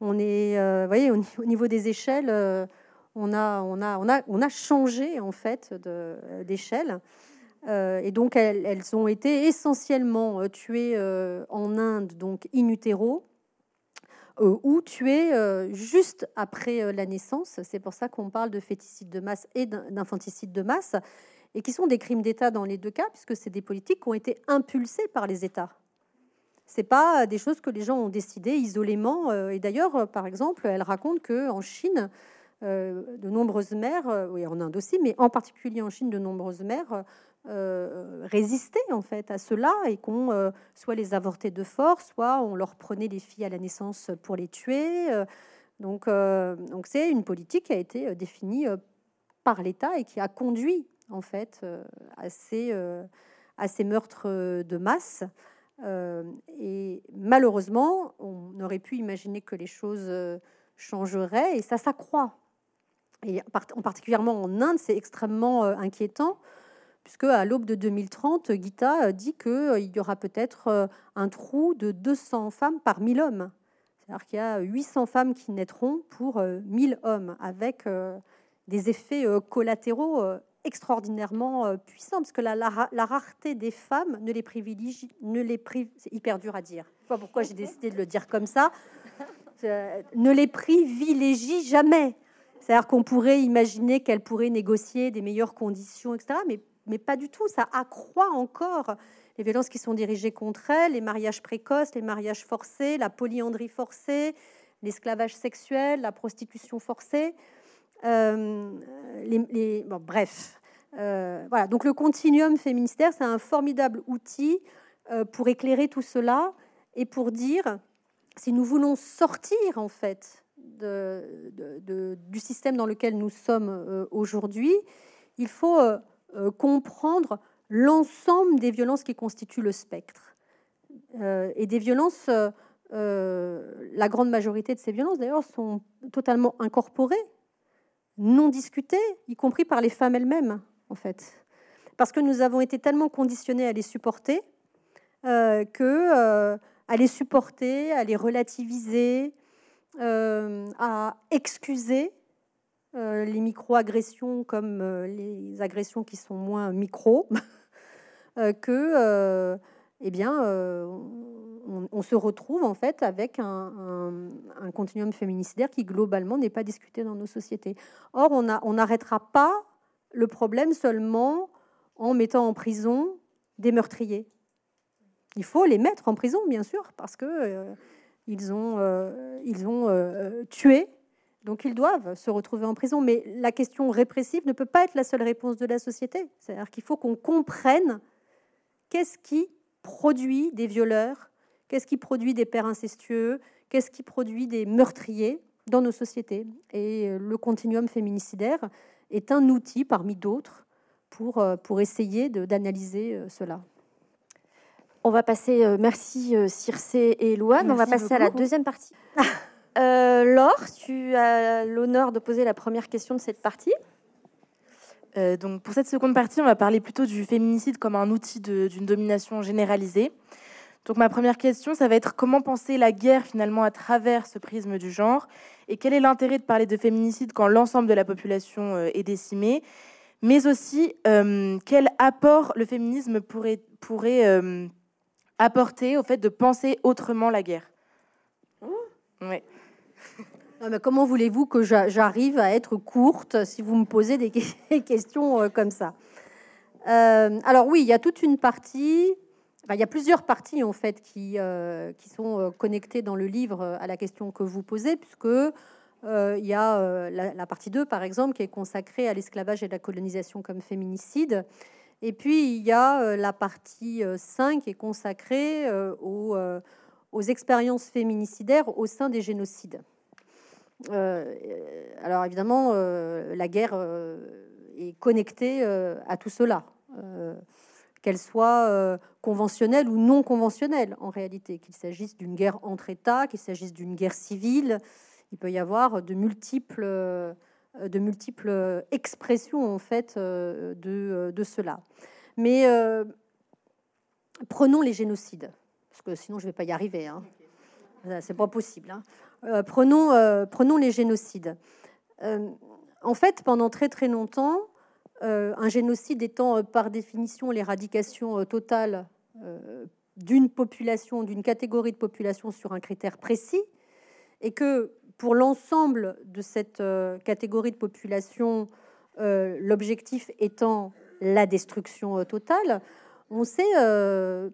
On est, voyez, au, niveau des échelles, on a, changé en fait d'échelle. et donc elles, ont été essentiellement tuées en Inde, donc in utero, ou tuées juste après la naissance. C'est pour ça qu'on parle de féticide de masse et d'infanticide de masse, et qui sont des crimes d'État dans les deux cas, puisque c'est des politiques qui ont été impulsées par les États. C'est pas des choses que les gens ont décidées isolément. Et d'ailleurs, par exemple, elle raconte que en Chine, euh, de nombreuses mères, euh, oui, en Inde aussi, mais en particulier en Chine, de nombreuses mères euh, résistaient en fait à cela et qu'on soit les avortait de force, soit on leur prenait les filles à la naissance pour les tuer. donc, donc c'est une politique qui a été définie par l'État et qui a conduit en fait à ces, à ces meurtres de masse. et malheureusement, on aurait pu imaginer que les choses changeraient et ça s'accroît en particulièrement en Inde, c'est extrêmement euh, inquiétant, puisque à l'aube de 2030, Gita euh, dit qu'il euh, y aura peut-être un trou de 200 femmes par 1000 hommes. C'est-à-dire qu'il y a 800 femmes qui naîtront pour 1000 hommes, avec des effets collatéraux extraordinairement puissants, parce que la, rareté des femmes ne les privilégie, ne les c'est hyper dur à dire. Je pourquoi j'ai décidé de le dire comme ça. ne les privilégie jamais. C'est-à-dire qu'on pourrait imaginer qu'elle pourrait négocier des meilleures conditions, etc. Mais, mais pas du tout. Ça accroît encore les violences qui sont dirigées contre elle, les mariages précoces, les mariages forcés, la polyandrie forcée, l'esclavage sexuel, la prostitution forcée. Euh, bref, euh, voilà. Donc le continuum féministère, c'est un formidable outil euh, pour éclairer tout cela et pour dire si nous voulons sortir en fait du système dans lequel nous sommes euh, aujourd'hui, il faut euh, euh, comprendre l'ensemble des violences qui constituent le spectre. et des violences, la grande majorité de ces violences d'ailleurs sont totalement incorporées, non discutées, y compris par les femmes elles-mêmes, en fait. Parce que nous avons été tellement conditionnés à les supporter que à les supporter, à les relativiser, euh, à excuser euh, les micro-agressions comme euh, les agressions qui sont moins micro, que eh bien, on, se retrouve en fait avec un, continuum féminicidaire qui globalement n'est pas discuté dans nos sociétés. Or, on n'arrêtera pas le problème seulement en mettant en prison des meurtriers. Il faut les mettre en prison, bien sûr, parce que ils ont, euh, ils ont euh, tué, donc ils doivent se retrouver en prison. Mais la question répressive ne peut pas être la seule réponse de la société. C'est-à-dire qu'il faut qu'on comprenne qu'est-ce qui produit des violeurs, qu'est-ce qui produit des pères incestueux, qu'est-ce qui produit des meurtriers dans nos sociétés. Et euh, le continuum féminicidaire est un outil parmi d'autres pour, pour essayer d'analyser cela. On va passer, euh, merci euh, Circe et Louane, on va passer à la deuxième partie. euh, Laure, tu as l'honneur de poser la première question de cette partie. Donc pour cette seconde partie, on va parler plutôt du féminicide comme un outil d'une domination généralisée. Donc ma première question, ça va être comment penser la guerre finalement à travers ce prisme du genre? Et quel est l'intérêt de parler de féminicide quand l'ensemble de la population est décimée, mais aussi quel apport le féminisme pourrait, pourrait apporter au fait de penser autrement la guerre. Mmh. mais comment voulez-vous que j'arrive à être courte si vous me posez des questions euh, comme ça? Euh, Alors oui, il y a toute une partie, il y a plusieurs parties en fait qui, euh, qui sont connectées dans le livre à la question que vous posez, puisque il y a la, la, partie 2, par exemple, qui est consacrée à l'esclavage et la colonisation comme féminicide. Et puis, il y a euh, la partie 5 euh, qui est consacrée euh, aux, expériences féminicidaires au sein des génocides. alors évidemment, la guerre est connectée à tout cela, qu'elle soit conventionnelle ou non conventionnelle en réalité, qu'il s'agisse d'une guerre entre États, qu'il s'agisse d'une guerre civile, il peut y avoir de multiples de multiples expressions en fait euh, de, de cela. Mais euh, prenons les génocides, parce que sinon je ne vais pas y arriver. Hein. C'est pas possible. Hein. prenons, prenons les génocides. en fait, pendant très très longtemps, un génocide étant par définition l'éradication totale d'une population, d'une catégorie de population sur un critère précis, et que pour l'ensemble de cette catégorie de population, l'objectif étant la destruction totale, on s'est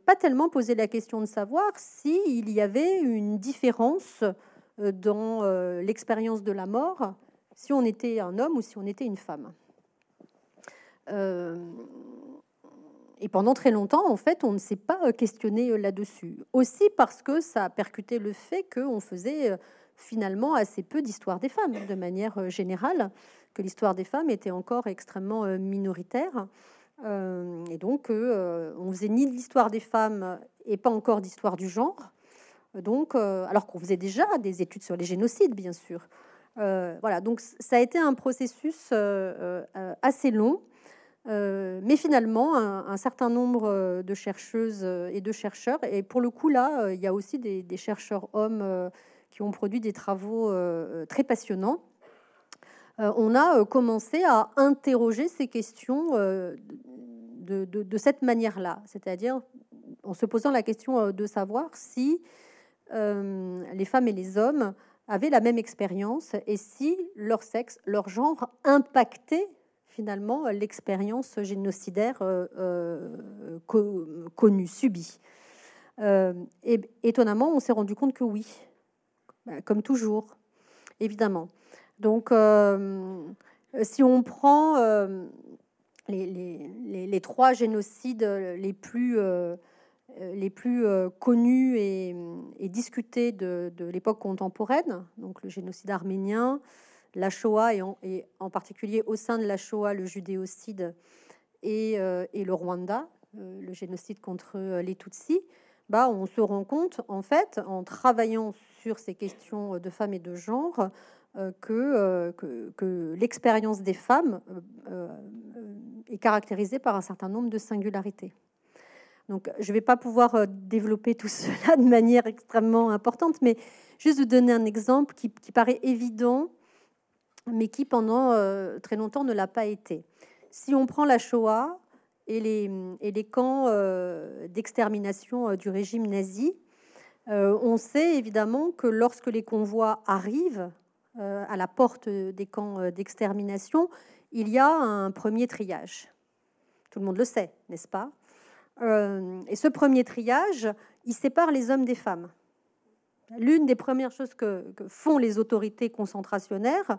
pas tellement posé la question de savoir s'il y avait une différence dans l'expérience de la mort si on était un homme ou si on était une femme. Et pendant très longtemps, en fait, on ne s'est pas questionné là-dessus. Aussi parce que ça a percuté le fait qu'on faisait finalement assez peu d'histoire des femmes, de manière générale, que l'histoire des femmes était encore extrêmement minoritaire. et donc, on faisait ni de l'histoire des femmes et pas encore d'histoire du genre. Donc, alors qu'on faisait déjà des études sur les génocides, bien sûr. voilà, donc ça a été un processus assez long euh, mais finalement, un, certain nombre euh, de chercheuses euh, et de chercheurs, et pour le coup là, il y a aussi des, chercheurs hommes qui ont produit des travaux très passionnants. on a commencé à interroger ces questions de, cette manière-là, c'est-à-dire en se posant la question de savoir si les femmes et les hommes avaient la même expérience et si leur sexe, leur genre impactait finalement l'expérience génocidaire euh, euh, connue, subie. Euh, étonnamment, on s'est rendu compte que oui, comme toujours, évidemment. Donc, si on prend les, trois génocides les plus, les plus connus et, discutés de, l'époque contemporaine, donc le génocide arménien, la Shoah et en, particulier au sein de la Shoah le judéocide et, euh, le Rwanda, euh, le génocide contre euh, les Tutsis, bah, on se rend compte en fait en travaillant sur ces questions de femmes et de genre que, que, l'expérience des femmes est caractérisée par un certain nombre de singularités. Donc, je ne vais pas pouvoir développer tout cela de manière extrêmement importante, mais juste vous donner un exemple qui, paraît évident mais qui pendant euh, très longtemps ne l'a pas été. Si on prend la Shoah et les, camps euh, d'extermination euh, du régime nazi, on sait évidemment que lorsque les convois arrivent à la porte des camps d'extermination, il y a un premier triage. Tout le monde le sait, n'est-ce pas? Et ce premier triage, il sépare les hommes des femmes. L'une des premières choses que, font les autorités concentrationnaires,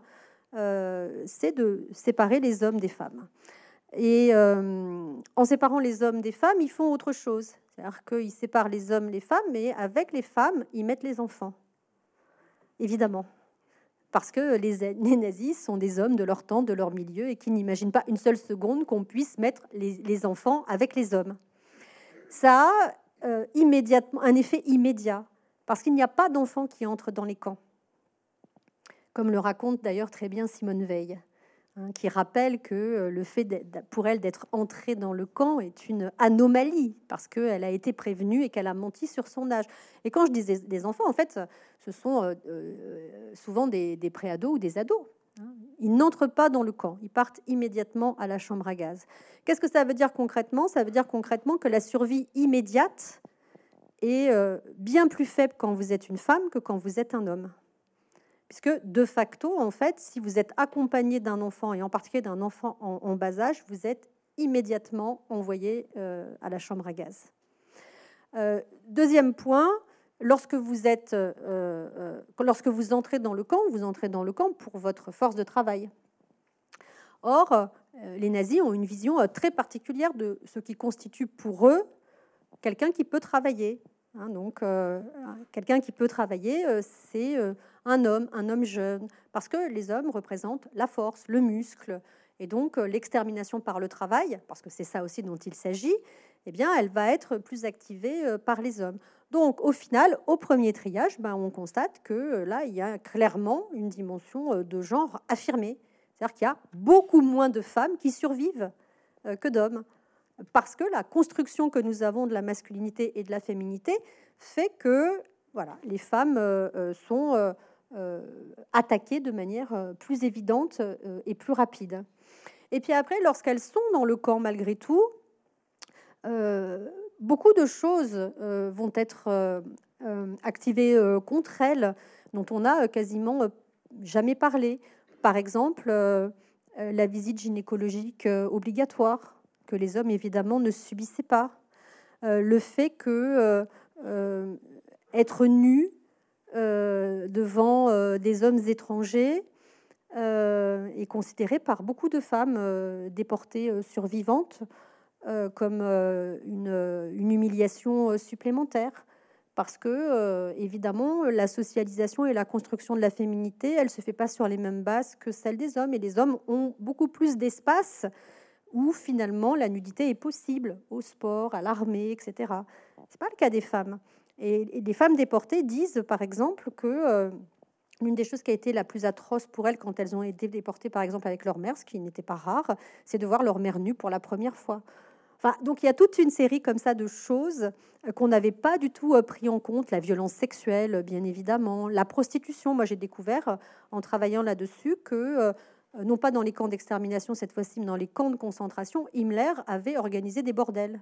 euh, c'est de séparer les hommes des femmes. Et euh, en séparant les hommes des femmes, ils font autre chose. C'est-à-dire qu'ils séparent les hommes, les femmes, mais avec les femmes, ils mettent les enfants. Évidemment. Parce que les, nazis sont des hommes de leur temps, de leur milieu, et qui n'imaginent pas une seule seconde qu'on puisse mettre les, enfants avec les hommes. Ça a euh, immédiatement un effet immédiat, parce qu'il n'y a pas d'enfants qui entrent dans les camps comme le raconte d'ailleurs très bien Simone Veil, hein, qui rappelle que euh, le fait pour elle d'être entrée dans le camp est une anomalie, parce qu'elle a été prévenue et qu'elle a menti sur son âge. Et quand je dis des enfants, en fait, ce sont euh, euh, souvent des, préados ou des ados. Hein. Ils n'entrent pas dans le camp, ils partent immédiatement à la chambre à gaz. Qu'est-ce que ça veut dire concrètement? Ça veut dire concrètement que la survie immédiate est bien plus faible quand vous êtes une femme que quand vous êtes un homme puisque de facto, en fait, si vous êtes accompagné d'un enfant, et en particulier d'un enfant en, bas âge, vous êtes immédiatement envoyé euh, à la chambre à gaz. Euh, deuxième point, lorsque vous, êtes, euh, lorsque vous entrez dans le camp, vous entrez dans le camp pour votre force de travail. Or, les nazis ont une vision très particulière de ce qui constitue pour eux quelqu'un qui peut travailler. Hein, donc, quelqu'un qui peut travailler, c'est un homme, un homme jeune, parce que les hommes représentent la force, le muscle, et donc euh, l'extermination par le travail, parce que c'est ça aussi dont il s'agit, eh bien, elle va être plus activée euh, par les hommes. Donc, au final, au premier triage, ben, on constate que euh, là, il y a clairement une dimension de genre affirmée. C'est-à-dire qu'il y a beaucoup moins de femmes qui survivent que d'hommes. Parce que la construction que nous avons de la masculinité et de la féminité fait que voilà, les femmes sont attaquées de manière plus évidente et plus rapide. Et puis après, lorsqu'elles sont dans le camp malgré tout, beaucoup de choses vont être activées contre elles, dont on a quasiment jamais parlé. Par exemple, la visite gynécologique obligatoire, que les hommes évidemment ne subissaient pas. le fait que être nu devant des hommes étrangers est considéré par beaucoup de femmes déportées survivantes comme une, une, humiliation supplémentaire parce que, euh, évidemment, la socialisation et la construction de la féminité, elle ne se fait pas sur les mêmes bases que celle des hommes. Et les hommes ont beaucoup plus d'espace où, finalement, la nudité est possible, au sport, à l'armée, etc. Ce n'est pas le cas des femmes. Et, des femmes déportées disent, par exemple, que euh, l'une des choses qui a été la plus atroce pour elles quand elles ont été déportées, par exemple, avec leur mère, ce qui n'était pas rare, c'est de voir leur mère nue pour la première fois donc il y a toute une série comme ça de choses euh, qu'on n'avait pas du tout euh, pris en compte. La violence sexuelle, bien évidemment, la prostitution. Moi, j'ai découvert en travaillant là-dessus que non pas dans les camps d'extermination cette fois-ci, mais dans les camps de concentration, Himmler avait organisé des bordels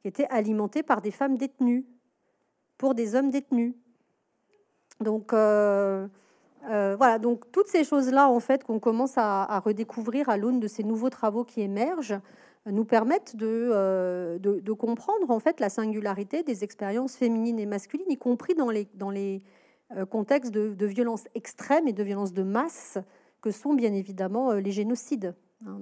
qui étaient alimentés par des femmes détenues pour des hommes détenus. Donc voilà, donc toutes ces choses-là, en fait, qu'on commence à, redécouvrir à l'aune de ces nouveaux travaux qui émergent, nous permettent euh, de, comprendre en fait la singularité des expériences féminines et masculines, y compris dans les, euh, contextes de, de violence extrême et de violence de masse que sont bien évidemment euh, les génocides. Hein.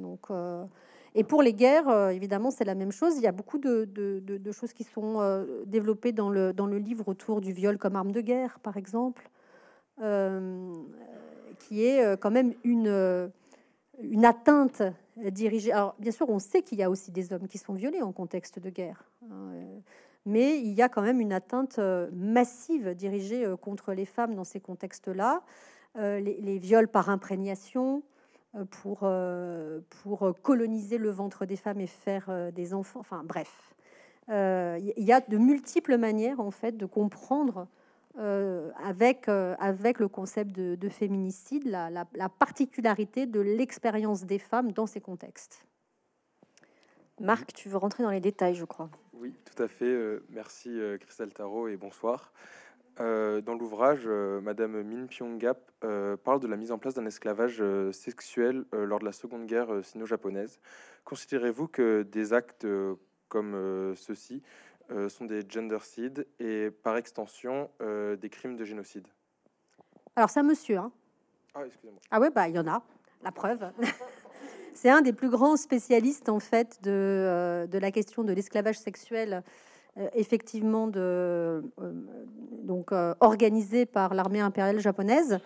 Et pour les guerres, évidemment, c'est la même chose. Il y a beaucoup de, choses qui sont développées dans le, dans le livre autour du viol comme arme de guerre, par exemple, qui est quand même une une atteinte dirigée. Alors, bien sûr, on sait qu'il y a aussi des hommes qui sont violés en contexte de guerre, hein, mais il y a quand même une atteinte euh, massive dirigée euh, contre les femmes dans ces contextes-là. Euh, les, viols par imprégnation pour, pour coloniser le ventre des femmes et faire des enfants. Enfin, bref. Il y a de multiples manières, en fait, de comprendre euh, avec, euh, avec le concept de, féminicide, la, particularité de l'expérience des femmes dans ces contextes. Marc, tu veux rentrer dans les détails, je crois? Oui, tout à fait. Euh, merci Christelle Tarot et bonsoir. Dans l'ouvrage, Madame Min Pyong-gap parle de la mise en place d'un esclavage sexuel lors de la Seconde Guerre sino-japonaise. Considérez-vous que des actes comme ceux-ci euh, sont des gendercides et par extension euh, des crimes de génocide? Alors c'est un monsieur. Hein. Ah, excusez-moi. Ah ouais, bah il y en a. La preuve. c'est un des plus grands spécialistes en fait de, euh, de la question de l'esclavage sexuel, effectivement de donc organisé par l'armée impériale japonaise.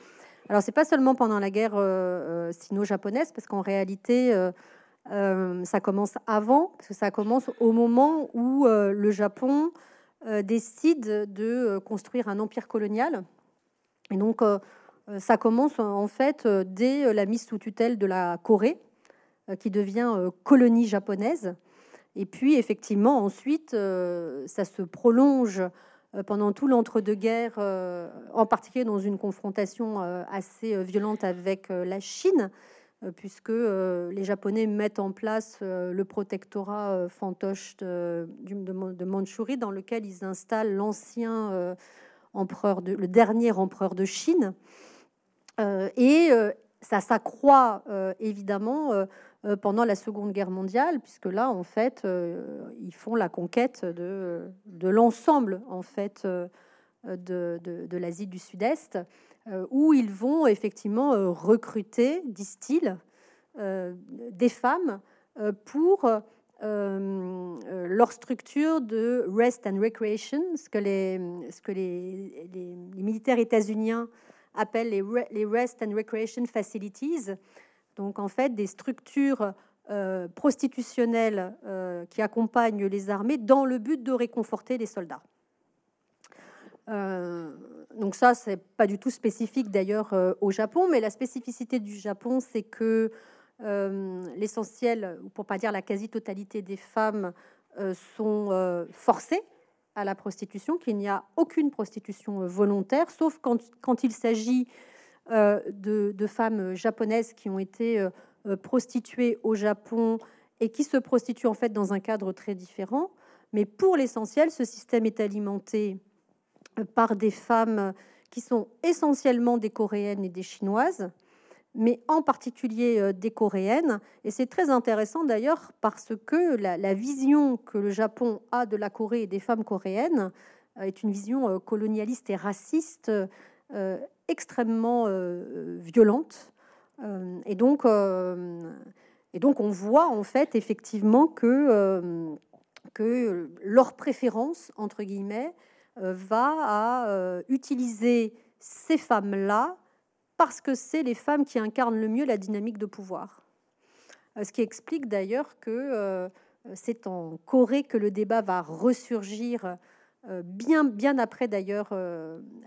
Alors c'est pas seulement pendant la guerre sino-japonaise, parce qu'en réalité euh, ça commence avant, parce que ça commence au moment où euh, le Japon euh, décide de construire un empire colonial. Et donc, ça commence en fait dès la mise sous tutelle de la Corée, qui devient colonie japonaise. Et puis, effectivement, ensuite, ça se prolonge pendant tout l'entre-deux-guerres, en particulier dans une confrontation assez violente avec la Chine. Euh, puisque euh, les Japonais mettent en place euh, le protectorat fantoche de, Mandchourie, dans lequel ils installent l'ancien empereur, le dernier empereur de Chine. et ça s'accroît évidemment pendant la Seconde Guerre mondiale, puisque là, en fait, ils font la conquête de, l'ensemble en fait de, de l'Asie du Sud-Est. Euh, où ils vont effectivement euh, recruter, disent-ils, euh, des femmes pour leur structure de rest and recreation, ce que les, militaires états-uniens appellent les, rest and recreation facilities, donc en fait des structures prostitutionnelles qui accompagnent les armées dans le but de réconforter les soldats. Euh, donc ça, c'est pas du tout spécifique d'ailleurs euh, au Japon, mais la spécificité du Japon, c'est que euh, l'essentiel, ou pour pas dire la quasi-totalité des femmes, sont forcées à la prostitution, qu'il n'y a aucune prostitution volontaire, sauf quand il s'agit de, de, femmes japonaises qui ont été prostituées au Japon et qui se prostituent en fait dans un cadre très différent. Mais pour l'essentiel, ce système est alimenté par des femmes qui sont essentiellement des Coréennes et des Chinoises, mais en particulier euh, des Coréennes. Et c'est très intéressant d'ailleurs parce que la, vision que le Japon a de la Corée et des femmes coréennes euh, est une vision euh, colonialiste et raciste extrêmement violente. et donc, et donc, on voit en fait effectivement que que leur préférence entre guillemets va à utiliser ces femmes-là parce que c'est les femmes qui incarnent le mieux la dynamique de pouvoir. Euh, ce qui explique d'ailleurs que euh, c'est en Corée que le débat va ressurgir euh, bien, bien après d'ailleurs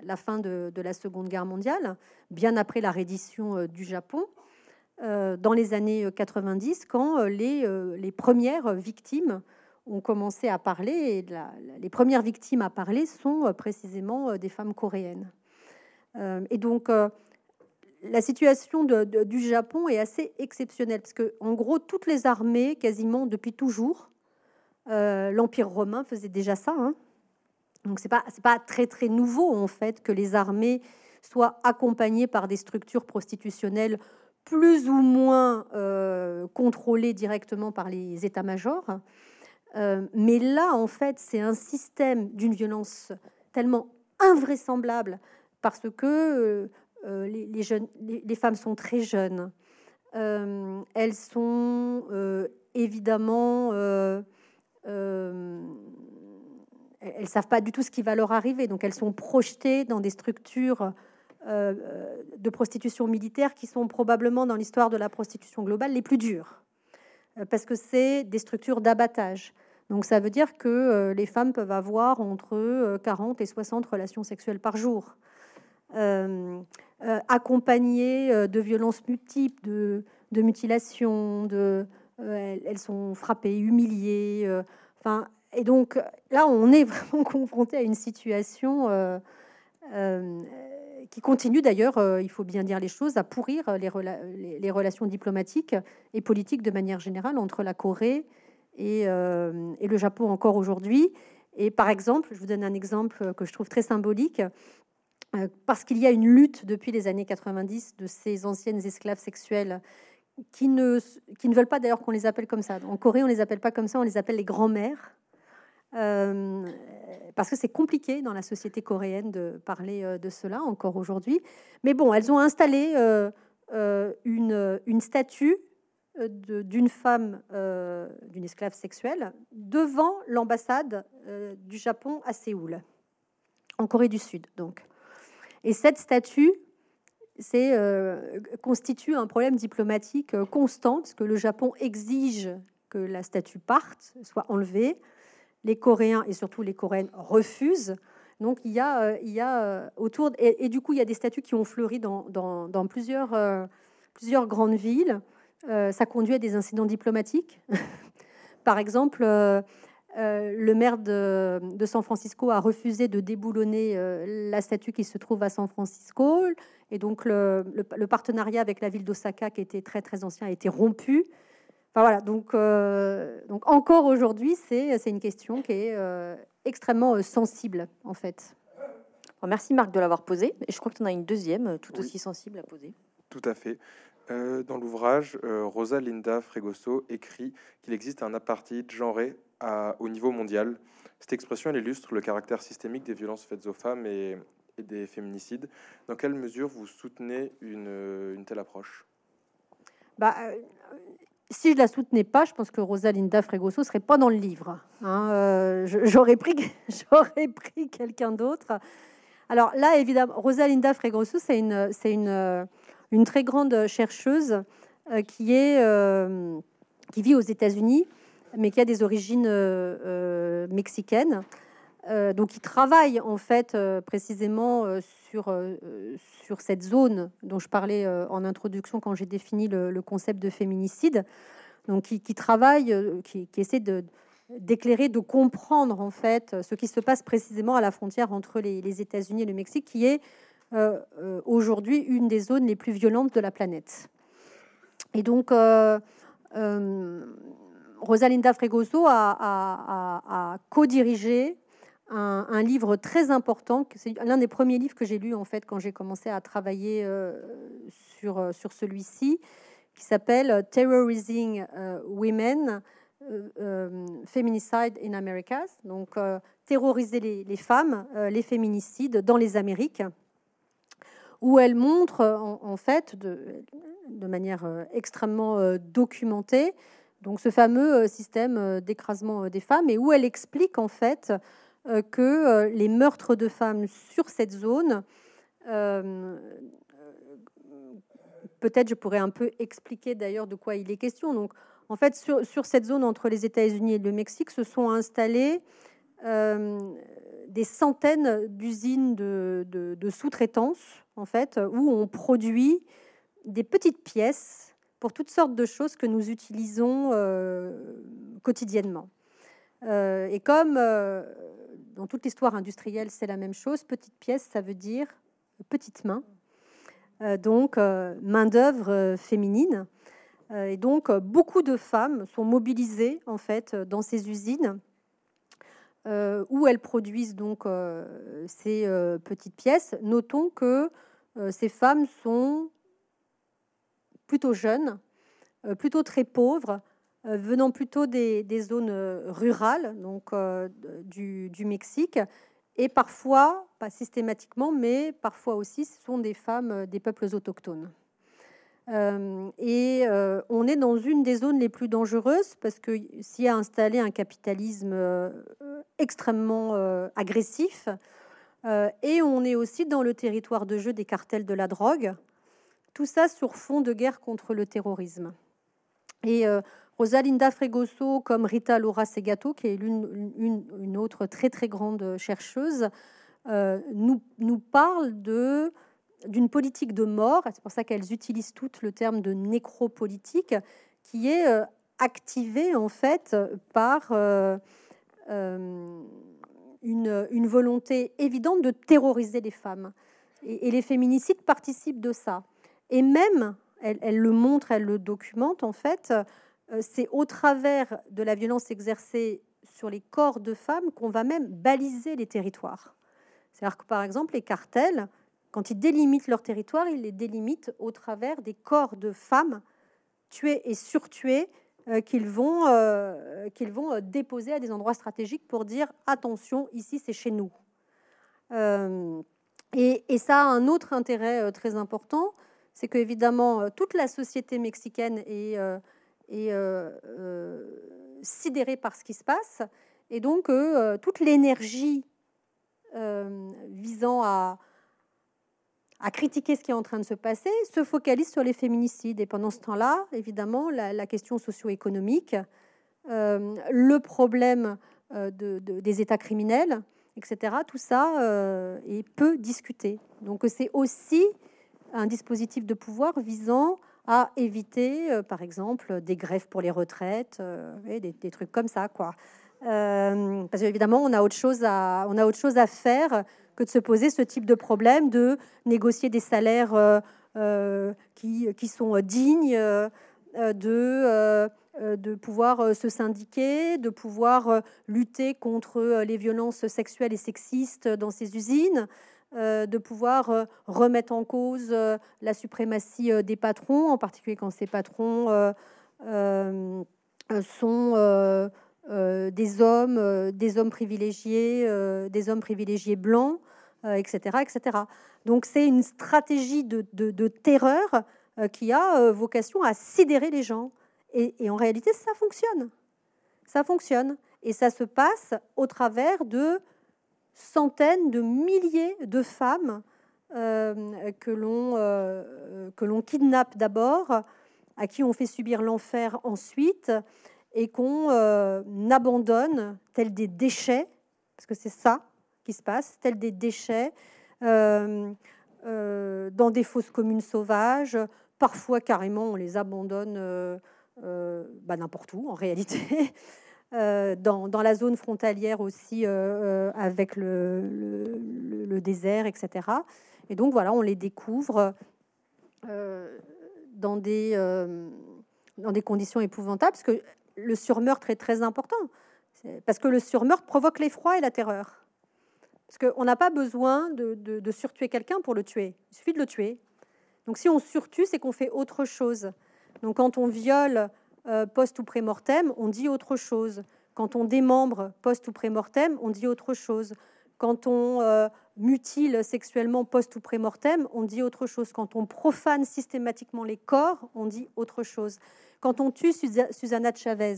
la fin de, la Seconde Guerre mondiale, bien après la reddition du Japon, dans les années 90, quand les, premières victimes ont commencé à parler, les premières victimes à parler sont précisément des femmes coréennes. et donc, la situation du Japon est assez exceptionnelle parce que, en gros, toutes les armées, quasiment depuis toujours, euh, l'Empire romain faisait déjà ça. Hein. Donc c'est pas pas très très nouveau en fait que les armées soient accompagnées par des structures prostitutionnelles plus ou moins euh, contrôlées directement par les états-majors. Euh, mais là, en fait, c'est un système d'une violence tellement invraisemblable parce que euh, les, jeunes, les, femmes sont très jeunes. Elles sont évidemment elles savent pas du tout ce qui va leur arriver, donc elles sont projetées dans des structures de prostitution militaire qui sont probablement dans l'histoire de la prostitution globale les plus dures, parce que c'est des structures d'abattage. Donc ça veut dire que les femmes peuvent avoir entre 40 et 60 relations sexuelles par jour. Euh, accompagnées euh, de violences multiples, de, mutilations, de, euh, elles, sont frappées, humiliées. enfin, et donc là, on est vraiment confronté à une situation qui continue d'ailleurs, il faut bien dire les choses, à pourrir les, relations diplomatiques et politiques de manière générale entre la Corée et, et le Japon encore aujourd'hui. Et par exemple, je vous donne un exemple que je trouve très symbolique. Euh, parce qu'il y a une lutte depuis les années 90 de ces anciennes esclaves sexuelles qui ne, qui ne veulent pas d'ailleurs qu'on les appelle comme ça. En Corée, on les appelle pas comme ça, on les appelle les grands-mères. Euh, parce que c'est compliqué dans la société coréenne de parler euh, de cela encore aujourd'hui. Mais bon, elles ont installé une, une, statue d'une femme, d'une esclave sexuelle, devant l'ambassade du Japon à Séoul, en Corée du Sud. Donc, et cette statue euh, constitue un problème diplomatique euh, constant, parce que le Japon exige que la statue parte, soit enlevée. Les Coréens et surtout les Coréennes refusent. Donc il y a, euh, a autour et, du coup il y a des statues qui ont fleuri dans, dans, plusieurs, grandes villes. ça conduit à des incidents diplomatiques. Par exemple, euh, le maire de, San Francisco a refusé de déboulonner euh, la statue qui se trouve à San Francisco. Et donc, le, partenariat avec la ville d'Osaka, qui était très, très ancien, a été rompu. Enfin, voilà, donc, euh, donc encore aujourd'hui, c'est une question qui est extrêmement sensible, en fait. merci Marc de l'avoir posée. Je crois que tu en as une deuxième, tout aussi sensible à poser. Tout à fait. dans l'ouvrage, Rosa Linda Fregoso écrit qu'il existe un apartheid genré au niveau mondial. Cette expression, elle illustre le caractère systémique des violences faites aux femmes et, des féminicides. Dans quelle mesure vous soutenez une, telle approche? Bah, euh, Si je la soutenais pas, je pense que Rosalinda Fregoso serait pas dans le livre. Hein. Euh, j'aurais pris, j'aurais pris quelqu'un d'autre. Alors là, évidemment, Rosalinda Fregoso, c'est une, c'est une, une très grande chercheuse euh, qui est qui vit aux États-Unis mais qui a des origines euh, euh, mexicaines. Euh, donc, il travaille en fait précisément sur, sur cette zone dont je parlais en introduction quand j'ai défini le, concept de féminicide. Donc, qui, travaille, qui, essaie de, d'éclairer, de comprendre en fait ce qui se passe précisément à la frontière entre les, États-Unis et le Mexique, qui est aujourd'hui une des zones les plus violentes de la planète. Et donc, Rosalinda Fregoso a, co-dirigé un, livre très important. C'est l'un des premiers livres que j'ai lu en fait quand j'ai commencé à travailler euh, sur, euh, sur celui-ci, qui s'appelle Terrorizing euh, Women, Feminicide in America. Donc, terroriser les, femmes, les féminicides dans les Amériques, où elle montre en, fait de, de manière extrêmement documentée donc ce fameux système d'écrasement des femmes et où elle explique en fait que euh, les meurtres de femmes sur cette zone, euh, peut-être je pourrais un peu expliquer d'ailleurs de quoi il est question. Donc, en fait, sur, cette zone entre les États-Unis et le Mexique, se sont installées des centaines d'usines de, de, sous-traitance, en fait, où on produit des petites pièces pour toutes sortes de choses que nous utilisons quotidiennement. Et comme dans toute l'histoire industrielle, c'est la même chose. Petite pièce, ça veut dire petite main. Euh, donc, euh, main-d'œuvre euh, féminine. et donc, beaucoup de femmes sont mobilisées, en fait, dans ces usines où elles produisent donc ces petites pièces. Notons que ces femmes sont plutôt jeunes, plutôt très pauvres, euh, venant plutôt des, zones euh, rurales, donc euh, du, Mexique, et parfois, pas systématiquement, mais parfois aussi, ce sont des femmes des peuples autochtones. et on est dans une des zones les plus dangereuses parce que s'y a installé un capitalisme extrêmement agressif, et on est aussi dans le territoire de jeu des cartels de la drogue, tout ça sur fond de guerre contre le terrorisme. Et Rosalinda Fregoso, comme Rita Laura Segato, qui est une, autre très très grande chercheuse, euh, nous, parle d'une politique de mort, c'est pour ça qu'elles utilisent toutes le terme de nécropolitique, qui est euh, activée en fait par euh, une, volonté évidente de terroriser les femmes. Et, les féminicides participent de ça. Et même, elle, elle, le montre, elle le documente en fait, c'est au travers de la violence exercée sur les corps de femmes qu'on va même baliser les territoires. C'est-à-dire que, par exemple, les cartels, quand ils délimitent leur territoire, ils les délimitent au travers des corps de femmes tuées et surtuées euh, qu'ils vont, euh, vont déposer à des endroits stratégiques pour dire attention, ici c'est chez nous. et, et, ça a un autre intérêt très important, c'est que évidemment toute la société mexicaine est et euh, euh, sidéré par ce qui se passe. Et donc, euh, toute l'énergie visant à, à critiquer ce qui est en train de se passer, se focalise sur les féminicides. Et pendant ce temps-là, évidemment, la, question socio-économique, le problème de, des États criminels, etc., tout ça est peu discuté. Donc c'est aussi un dispositif de pouvoir visant à éviter, euh, par exemple, des grèves pour les retraites, euh, des, trucs comme ça, quoi. Euh, parce qu'évidemment, on a autre chose à, on a autre chose à faire que de se poser ce type de problème, de négocier des salaires qui, sont dignes, de pouvoir se syndiquer, de pouvoir lutter contre les violences sexuelles et sexistes dans ces usines, de pouvoir euh, remettre en cause euh, la suprématie des patrons, en particulier quand ces patrons sont des hommes, des hommes privilégiés, des hommes privilégiés blancs, etc., etc. Donc c'est une stratégie de, terreur qui a vocation à sidérer les gens. Et, en réalité, ça fonctionne. Ça fonctionne. Et ça se passe au travers de centaines de milliers de femmes euh, que l'on euh, que l'on kidnappe d'abord, à qui on fait subir l'enfer ensuite, et qu'on euh, abandonne tels des déchets, parce que c'est ça qui se passe, tels des déchets dans des fausses communes sauvages. Parfois, carrément, on les abandonne bah, n'importe où, en réalité. Dans, dans, la zone frontalière aussi avec le, désert, etc. Et donc voilà, on les découvre dans des conditions épouvantables, parce que le surmeurtre est très important, parce que le surmeurtre provoque l'effroi et la terreur. Parce qu'on n'a pas besoin de, de, surtuer quelqu'un pour le tuer, il suffit de le tuer. Donc si on surtue, c'est qu'on fait autre chose. Donc quand on viole euh, post ou pré-mortem, on dit autre chose. Quand on démembre post ou pré-mortem, on dit autre chose. Quand on euh, mutile sexuellement post ou pré-mortem, on dit autre chose. Quand on profane systématiquement les corps, on dit autre chose. Quand on tue Susanna Chavez,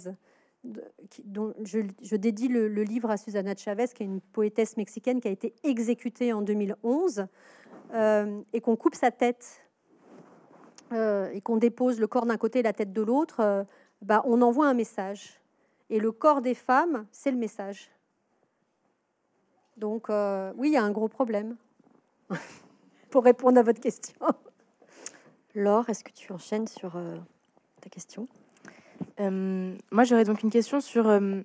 dont je, dédie le, livre à Susanna Chavez, qui est une poétesse mexicaine qui a été exécutée en 2011, euh, et qu'on coupe sa tête et qu'on dépose le corps d'un côté et la tête de l'autre, euh, bah, on envoie un message. Et le corps des femmes, c'est le message. Donc oui, il y a un gros problème. Pour répondre à votre question. Laure, est-ce que tu enchaînes sur ta question? Euh, moi, j'aurais donc une question sur euh,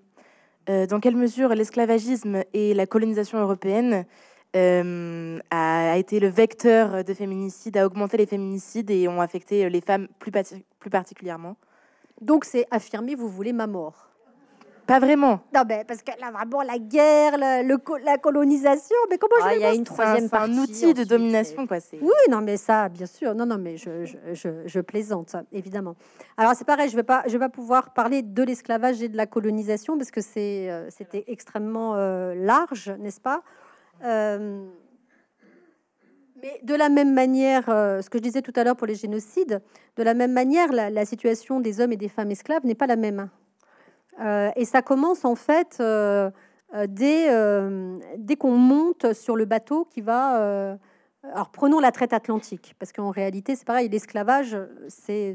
euh, dans quelle mesure l'esclavagisme et la colonisation européenne a, été le vecteur de féminicide, a augmenté les féminicides et ont affecté les femmes plus, plus particulièrement. Donc c'est affirmé, vous voulez ma mort pas vraiment. Non, mais parce que là, vraiment, la guerre, le, la colonisation, mais comment je ah, Il y a une troisième partie. un outil de domination, quoi. Oui, non, mais ça, bien sûr. Non, non, mais je, je, je, plaisante, évidemment. Alors, c'est pareil, je ne vais, pas, je vais pas pouvoir parler de l'esclavage et de la colonisation parce que c'est, euh, c'était extrêmement euh, large, n'est-ce pas? Euh, mais de la même manière, ce que je disais tout à l'heure pour les génocides, de la même manière, la, situation des hommes et des femmes esclaves n'est pas la même. Euh, et ça commence en fait euh, euh, dès, dès qu'on monte sur le bateau qui va... alors prenons la traite atlantique, parce qu'en réalité c'est pareil, l'esclavage c'est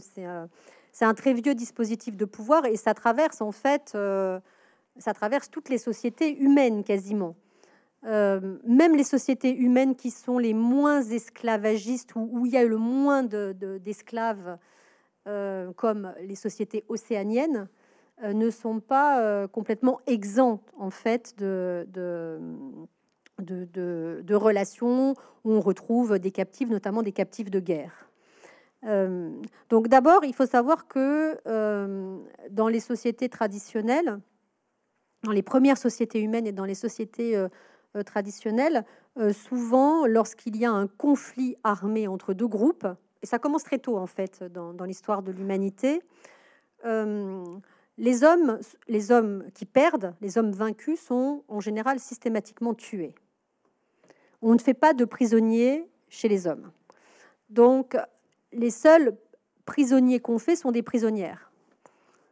un très vieux dispositif de pouvoir et ça traverse en fait, ça traverse toutes les sociétés humaines quasiment. Même les sociétés humaines qui sont les moins esclavagistes, où, où il y a le moins d'esclaves, de, comme les sociétés océaniennes, euh, ne sont pas euh, complètement exempts en fait de, relations où on retrouve des captifs, notamment des captifs de guerre. Euh, donc d'abord, il faut savoir que dans les sociétés traditionnelles, dans les premières sociétés humaines et dans les sociétés traditionnelles, souvent lorsqu'il y a un conflit armé entre deux groupes, et ça commence très tôt en fait dans, l'histoire de l'humanité, les hommes, les hommes qui perdent, les hommes vaincus, sont en général systématiquement tués. On ne fait pas de prisonniers chez les hommes. Donc, les seuls prisonniers qu'on fait sont des prisonnières.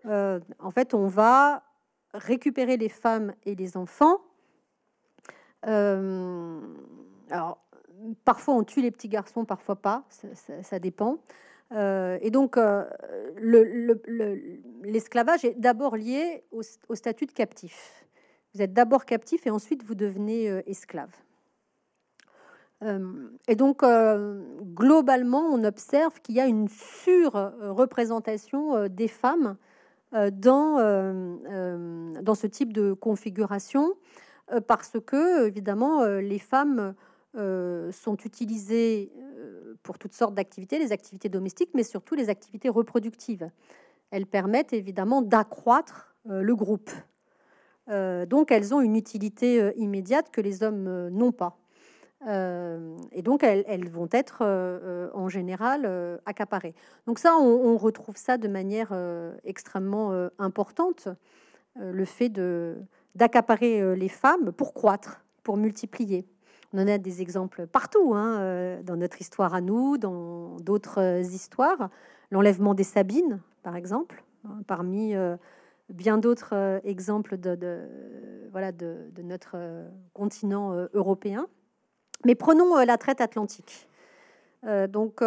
Euh, en fait, on va récupérer les femmes et les enfants. Euh, alors, parfois on tue les petits garçons, parfois pas, ça dépend. Euh, et donc, euh, l'esclavage est d'abord lié au, statut de captif. Vous êtes d'abord captif et ensuite vous devenez esclave. et donc, globalement, on observe qu'il y a une surreprésentation des femmes dans, dans ce type de configuration, parce que, évidemment, les femmes sont utilisées pour toutes sortes d'activités, les activités domestiques, mais surtout les activités reproductives. Elles permettent évidemment d'accroître euh, le groupe. Euh, donc elles ont une utilité euh, immédiate que les hommes n'ont pas. et donc elles, vont être en général accaparées. Donc ça, on, retrouve ça de manière extrêmement importante, le fait de d'accaparer les femmes pour croître, pour multiplier. On en a des exemples partout, hein, euh, dans notre histoire à nous, dans d'autres euh, histoires. L'enlèvement des Sabines, par exemple, hein, parmi euh, bien d'autres exemples de, voilà, de, notre continent européen. Mais prenons la traite atlantique. donc,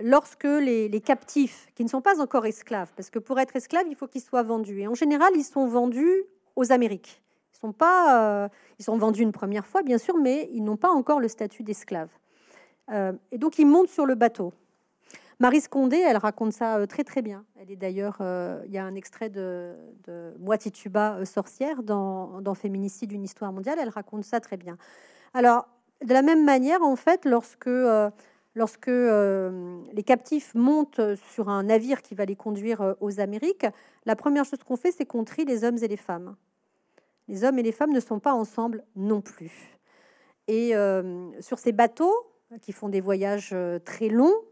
lorsque les, les, captifs, qui ne sont pas encore esclaves, parce que pour être esclave, il faut qu'ils soient vendus, et en général, ils sont vendus aux Amériques. Ils sont pas, euh, ils sont vendus une première fois, bien sûr, mais ils n'ont pas encore le statut d'esclave. Euh, et donc ils montent sur le bateau. Marie Scondé, elle raconte ça très très bien. Elle est d'ailleurs, il y a un extrait de, de sorcière dans, dans Féminicide, une histoire mondiale. Elle raconte ça très bien. Alors, de la même manière, en fait, lorsque lorsque les captifs montent sur un navire qui va les conduire aux Amériques, la première chose qu'on fait, c'est qu'on trie les hommes et les femmes. Les hommes et les femmes ne sont pas ensemble non plus. Et sur ces bateaux qui font des voyages très longs,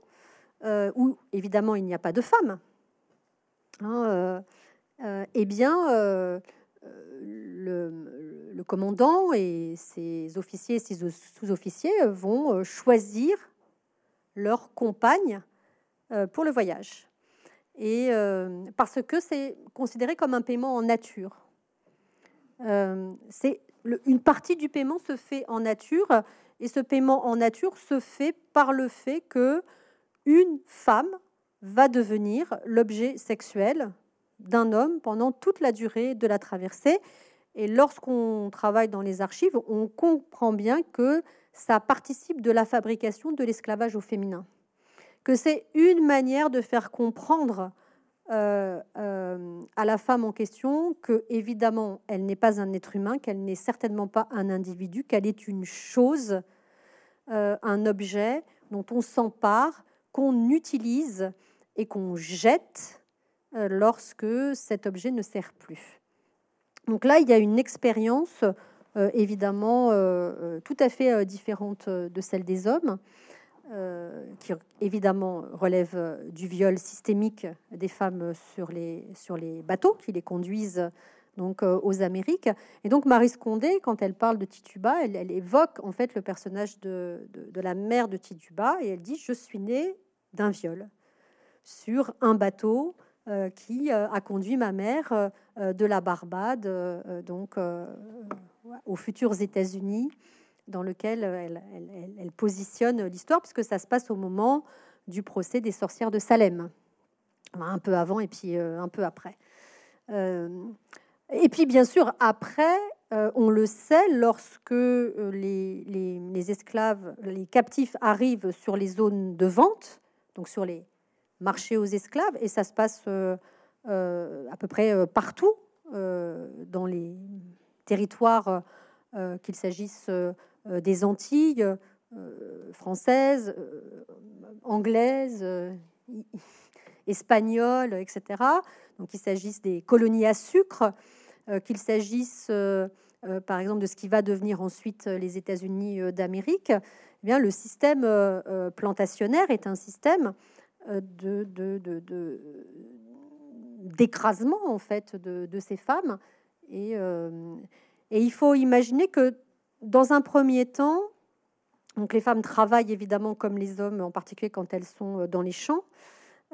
où évidemment il n'y a pas de femmes, hein, eh bien, le, commandant et ses officiers ses sous-officiers vont choisir leur compagne pour le voyage. Et parce que c'est considéré comme un paiement en nature. C'est une partie du paiement se fait en nature et ce paiement en nature se fait par le fait que une femme va devenir l'objet sexuel d'un homme pendant toute la durée de la traversée. Et lorsqu'on travaille dans les archives, on comprend bien que ça participe de la fabrication de l'esclavage au féminin. Que c'est une manière de faire comprendre euh, euh, à la femme en question que, évidemment, elle n'est pas un être humain, qu'elle n'est certainement pas un individu, qu'elle est une chose, euh, un objet dont on s'empare, qu'on utilise et qu'on jette lorsque cet objet ne sert plus. Donc là, il y a une expérience évidemment tout à fait différente de celle des hommes. Euh, qui évidemment relève euh, du viol systémique des femmes sur les, sur les bateaux qui les conduisent donc euh, aux Amériques. Et donc Marie Scondé, quand elle parle de Tituba, elle, évoque en fait le personnage de, de, la mère de Tituba et elle dit je suis née d'un viol sur un bateau qui a conduit ma mère de la Barbade donc aux futurs États-Unis dans lequel euh, elle, positionne l'histoire, puisque ça se passe au moment du procès des sorcières de Salem, un peu avant et puis euh, un peu après. Euh, et puis bien sûr, après, on le sait, lorsque les, les, esclaves, les captifs arrivent sur les zones de vente, donc sur les marchés aux esclaves, et ça se passe à peu près partout dans les territoires, qu'il s'agisse des Antilles euh, françaises, euh, anglaises, espagnoles, etc. Donc il s'agisse des colonies à sucre, qu'il s'agisse par exemple de ce qui va devenir ensuite les États-Unis d'Amérique, eh bien le système plantationnaire est un système d'écrasement en fait de, ces femmes et, il faut imaginer que dans un premier temps, donc les femmes travaillent évidemment comme les hommes, en particulier quand elles sont euh, dans les champs.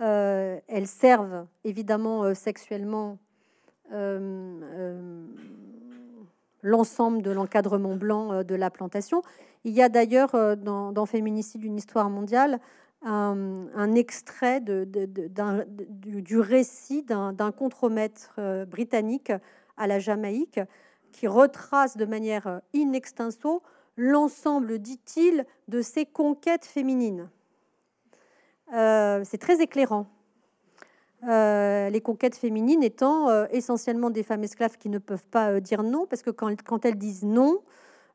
Euh, elles servent évidemment euh, sexuellement l'ensemble de l'encadrement blanc de la plantation. Il y a d'ailleurs dans, dans, Féminicide, une histoire mondiale, un, extrait du, du, récit d'un contremaître britannique à la Jamaïque qui retrace de manière euh, in extenso l'ensemble, dit-il, de ses conquêtes féminines. Euh, c'est très éclairant. Euh, les conquêtes féminines étant essentiellement des femmes esclaves qui ne peuvent pas dire non, parce que quand, quand, elles disent non,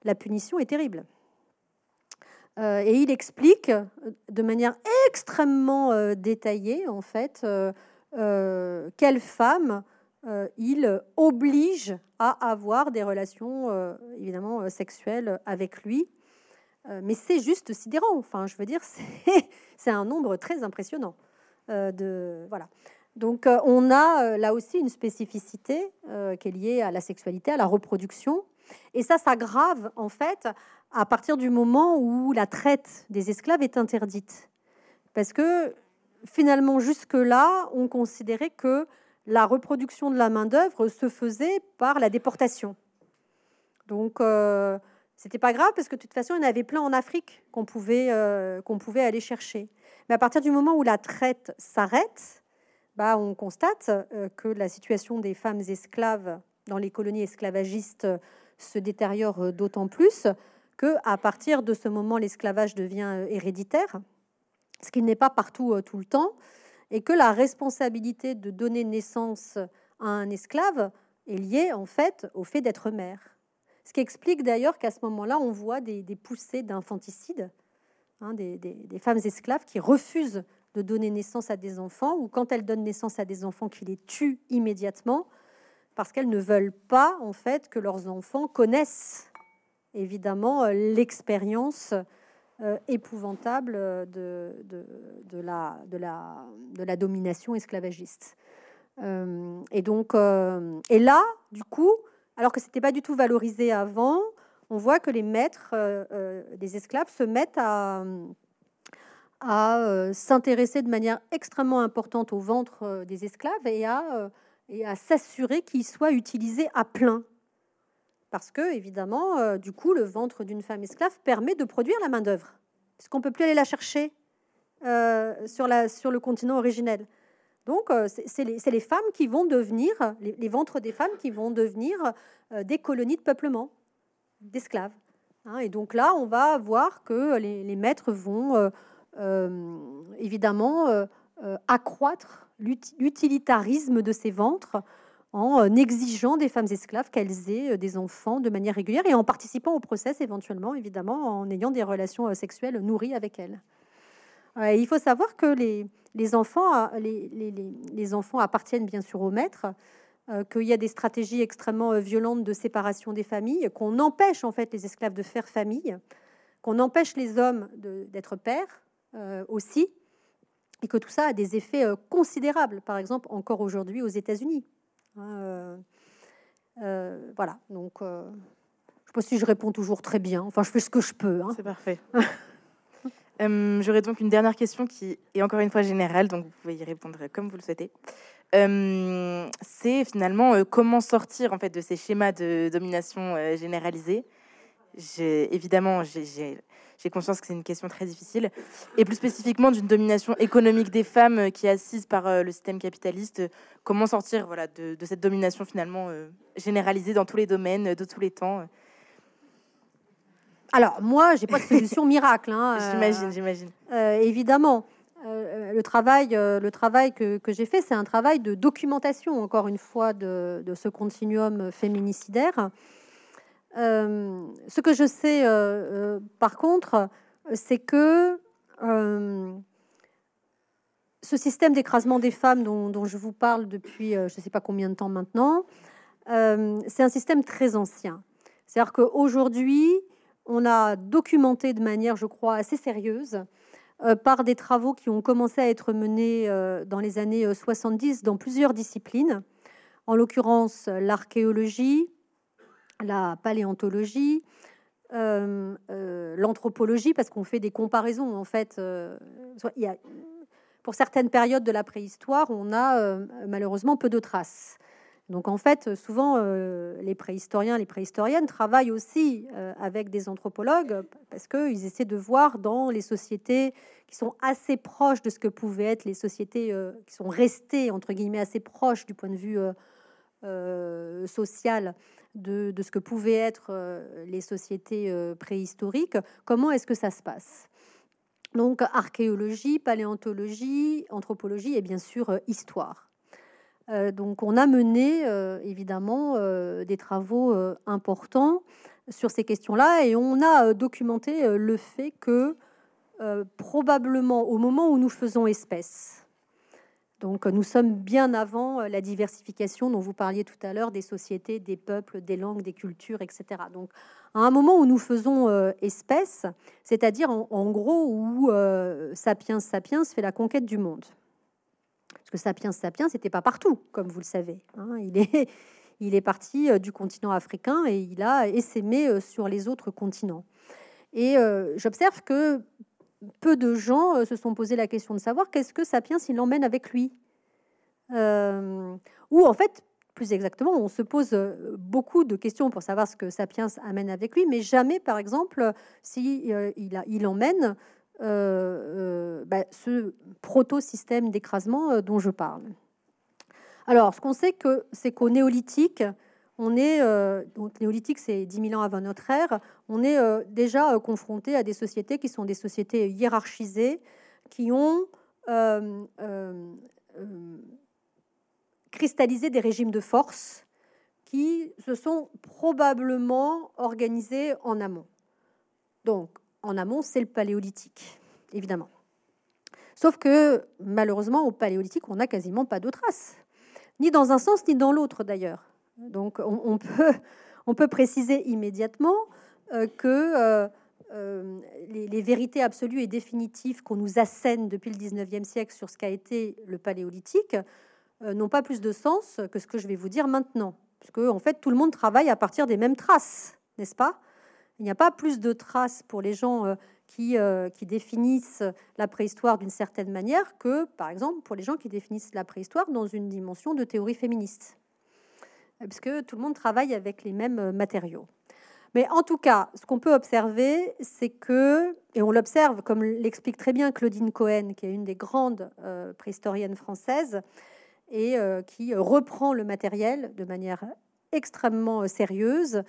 la punition est terrible. et il explique de manière extrêmement détaillée, en fait, quelles femmes il oblige à avoir des relations euh, évidemment euh, sexuelles avec lui. mais c'est juste sidérant. Enfin, je veux dire, c'est un nombre très impressionnant. de, voilà. Donc, on a là aussi une spécificité qui est liée à la sexualité, à la reproduction. Et ça s'aggrave, en fait, à partir du moment où la traite des esclaves est interdite. Parce que, finalement, jusque-là, on considérait que la reproduction de la main-d'œuvre se faisait par la déportation. Donc, euh, c'était pas grave parce que de toute façon, il y en avait plein en Afrique qu'on pouvait, euh, pouvait aller chercher. Mais à partir du moment où la traite s'arrête, bah, on constate euh, que la situation des femmes esclaves dans les colonies esclavagistes se détériore d'autant plus que à partir de ce moment, l'esclavage devient héréditaire ce qui n'est pas partout tout le temps, et que la responsabilité de donner naissance à un esclave est liée en fait au fait d'être mère. Ce qui explique d'ailleurs qu'à ce moment-là, on voit des, poussées d'infanticide, hein, des, femmes esclaves qui refusent de donner naissance à des enfants, ou quand elles donnent naissance à des enfants, qui les tuent immédiatement, parce qu'elles ne veulent pas en fait que leurs enfants connaissent évidemment l'expérience euh, épouvantable de, de, la, de, la, de la domination esclavagiste. Euh, et donc, euh, et là, du coup, alors que c'était pas du tout valorisé avant, on voit que les maîtres des esclaves se mettent à, à s'intéresser de manière extrêmement importante au ventre des esclaves et à, et à s'assurer qu'ils soient utilisés à plein. Parce que, évidemment, du coup, le ventre d'une femme esclave permet de produire la main-d'œuvre, puisqu'on ne peut plus aller la chercher sur, la, sur le continent originel. Donc, c'est les, les, femmes qui vont devenir, les, ventres des femmes qui vont devenir des colonies de peuplement, d'esclaves. Hein. et donc là, on va voir que les, maîtres vont évidemment accroître l'utilitarisme de ces ventres en exigeant des femmes esclaves qu'elles aient des enfants de manière régulière et en participant au process éventuellement, évidemment, en ayant des relations sexuelles nourries avec elles. il faut savoir que les, enfants, les, enfants appartiennent bien sûr aux maîtres, euh, qu'il y a des stratégies extrêmement euh, violentes de séparation des familles, qu'on empêche en fait les esclaves de faire famille, qu'on empêche les hommes d'être pères euh, aussi, et que tout ça a des effets considérables, par exemple encore aujourd'hui aux États-Unis. Hein, voilà, donc je ne sais pas si je réponds toujours très bien, enfin je fais ce que je peux. Hein. C'est parfait. Euh, j'aurais donc une dernière question qui est encore une fois générale, donc vous pouvez y répondre comme vous le souhaitez. Euh, c'est finalement euh, comment sortir en fait de ces schémas de domination généralisée. Évidemment, j'ai conscience que c'est une question très difficile, et plus spécifiquement d'une domination économique des femmes qui est assise par le système capitaliste. Comment sortir voilà, de, de cette domination finalement généralisée dans tous les domaines, de tous les temps alors, moi, j'ai pas de solution miracle. Hein, j'imagine, j'imagine. Euh, évidemment. Euh, le travail, euh, le travail que, j'ai fait, c'est un travail de documentation, encore une fois, de, ce continuum féminicidaire. Ce que je sais, par contre, c'est que ce système d'écrasement des femmes dont, je vous parle depuis je ne sais pas combien de temps maintenant, c'est un système très ancien. C'est-à-dire qu'aujourd'hui, on a documenté de manière, je crois, assez sérieuse, euh, par des travaux qui ont commencé à être menés euh, dans les années 70 euh, dans plusieurs disciplines, en l'occurrence l'archéologie, la paléontologie, l'anthropologie, parce qu'on fait des comparaisons. En fait, pour certaines périodes de la préhistoire, on a malheureusement peu de traces. Donc en fait, souvent, euh, les préhistoriens, les préhistoriennes travaillent aussi euh, avec des anthropologues parce qu'ils essaient de voir dans les sociétés qui sont assez proches de ce que pouvaient être les sociétés euh, qui sont restées, entre guillemets, assez proches du point de vue social de, de, ce que pouvaient être les sociétés préhistoriques, comment est-ce que ça se passe? Donc archéologie, paléontologie, anthropologie et bien sûr histoire. Euh, donc on a mené euh, évidemment euh, des travaux importants sur ces questions-là et on a documenté le fait que probablement au moment où nous faisons espèce, donc nous sommes bien avant la diversification dont vous parliez tout à l'heure des sociétés, des peuples, des langues, des cultures, etc. Donc à un moment où nous faisons espèce, c'est-à-dire en, gros où Sapiens Sapiens fait la conquête du monde. Parce que Sapiens Sapiens, c'était pas partout, comme vous le savez. Hein. Il, est, il est parti euh, du continent africain et il a essaimé euh, sur les autres continents. Et euh, j'observe que peu de gens se sont posé la question de savoir qu'est-ce que Sapiens il emmène avec lui. ou en fait, plus exactement, on se pose beaucoup de questions pour savoir ce que Sapiens amène avec lui, mais jamais, par exemple, si il, emmène euh, euh, bah, ce proto-système d'écrasement euh, dont je parle. Alors, ce qu'on sait, c'est qu'au néolithique, on est, donc néolithique, c'est 10 000 ans avant notre ère, on est déjà confronté à des sociétés qui sont des sociétés hiérarchisées, qui ont cristallisé des régimes de force qui se sont probablement organisés en amont. Donc, en amont, c'est le paléolithique, évidemment. Sauf que, malheureusement, au paléolithique, on n'a quasiment pas de traces, ni dans un sens, ni dans l'autre, d'ailleurs. Donc, on, peut, on peut préciser immédiatement euh, que euh, euh, les, vérités absolues et définitives qu'on nous assène depuis le 19e siècle sur ce qu'a été le paléolithique n'ont pas plus de sens que ce que je vais vous dire maintenant. Puisque, en fait, tout le monde travaille à partir des mêmes traces, n'est-ce pas? Il n'y a pas plus de traces pour les gens qui, qui définissent la préhistoire d'une certaine manière que, par exemple, pour les gens qui définissent la préhistoire dans une dimension de théorie féministe. Puisque tout le monde travaille avec les mêmes matériaux. Mais en tout cas, ce qu'on peut observer, c'est que, et on l'observe comme l'explique très bien Claudine Cohen, qui est une des grandes euh, préhistoriennes françaises, et euh, qui reprend le matériel de manière extrêmement euh, sérieuse,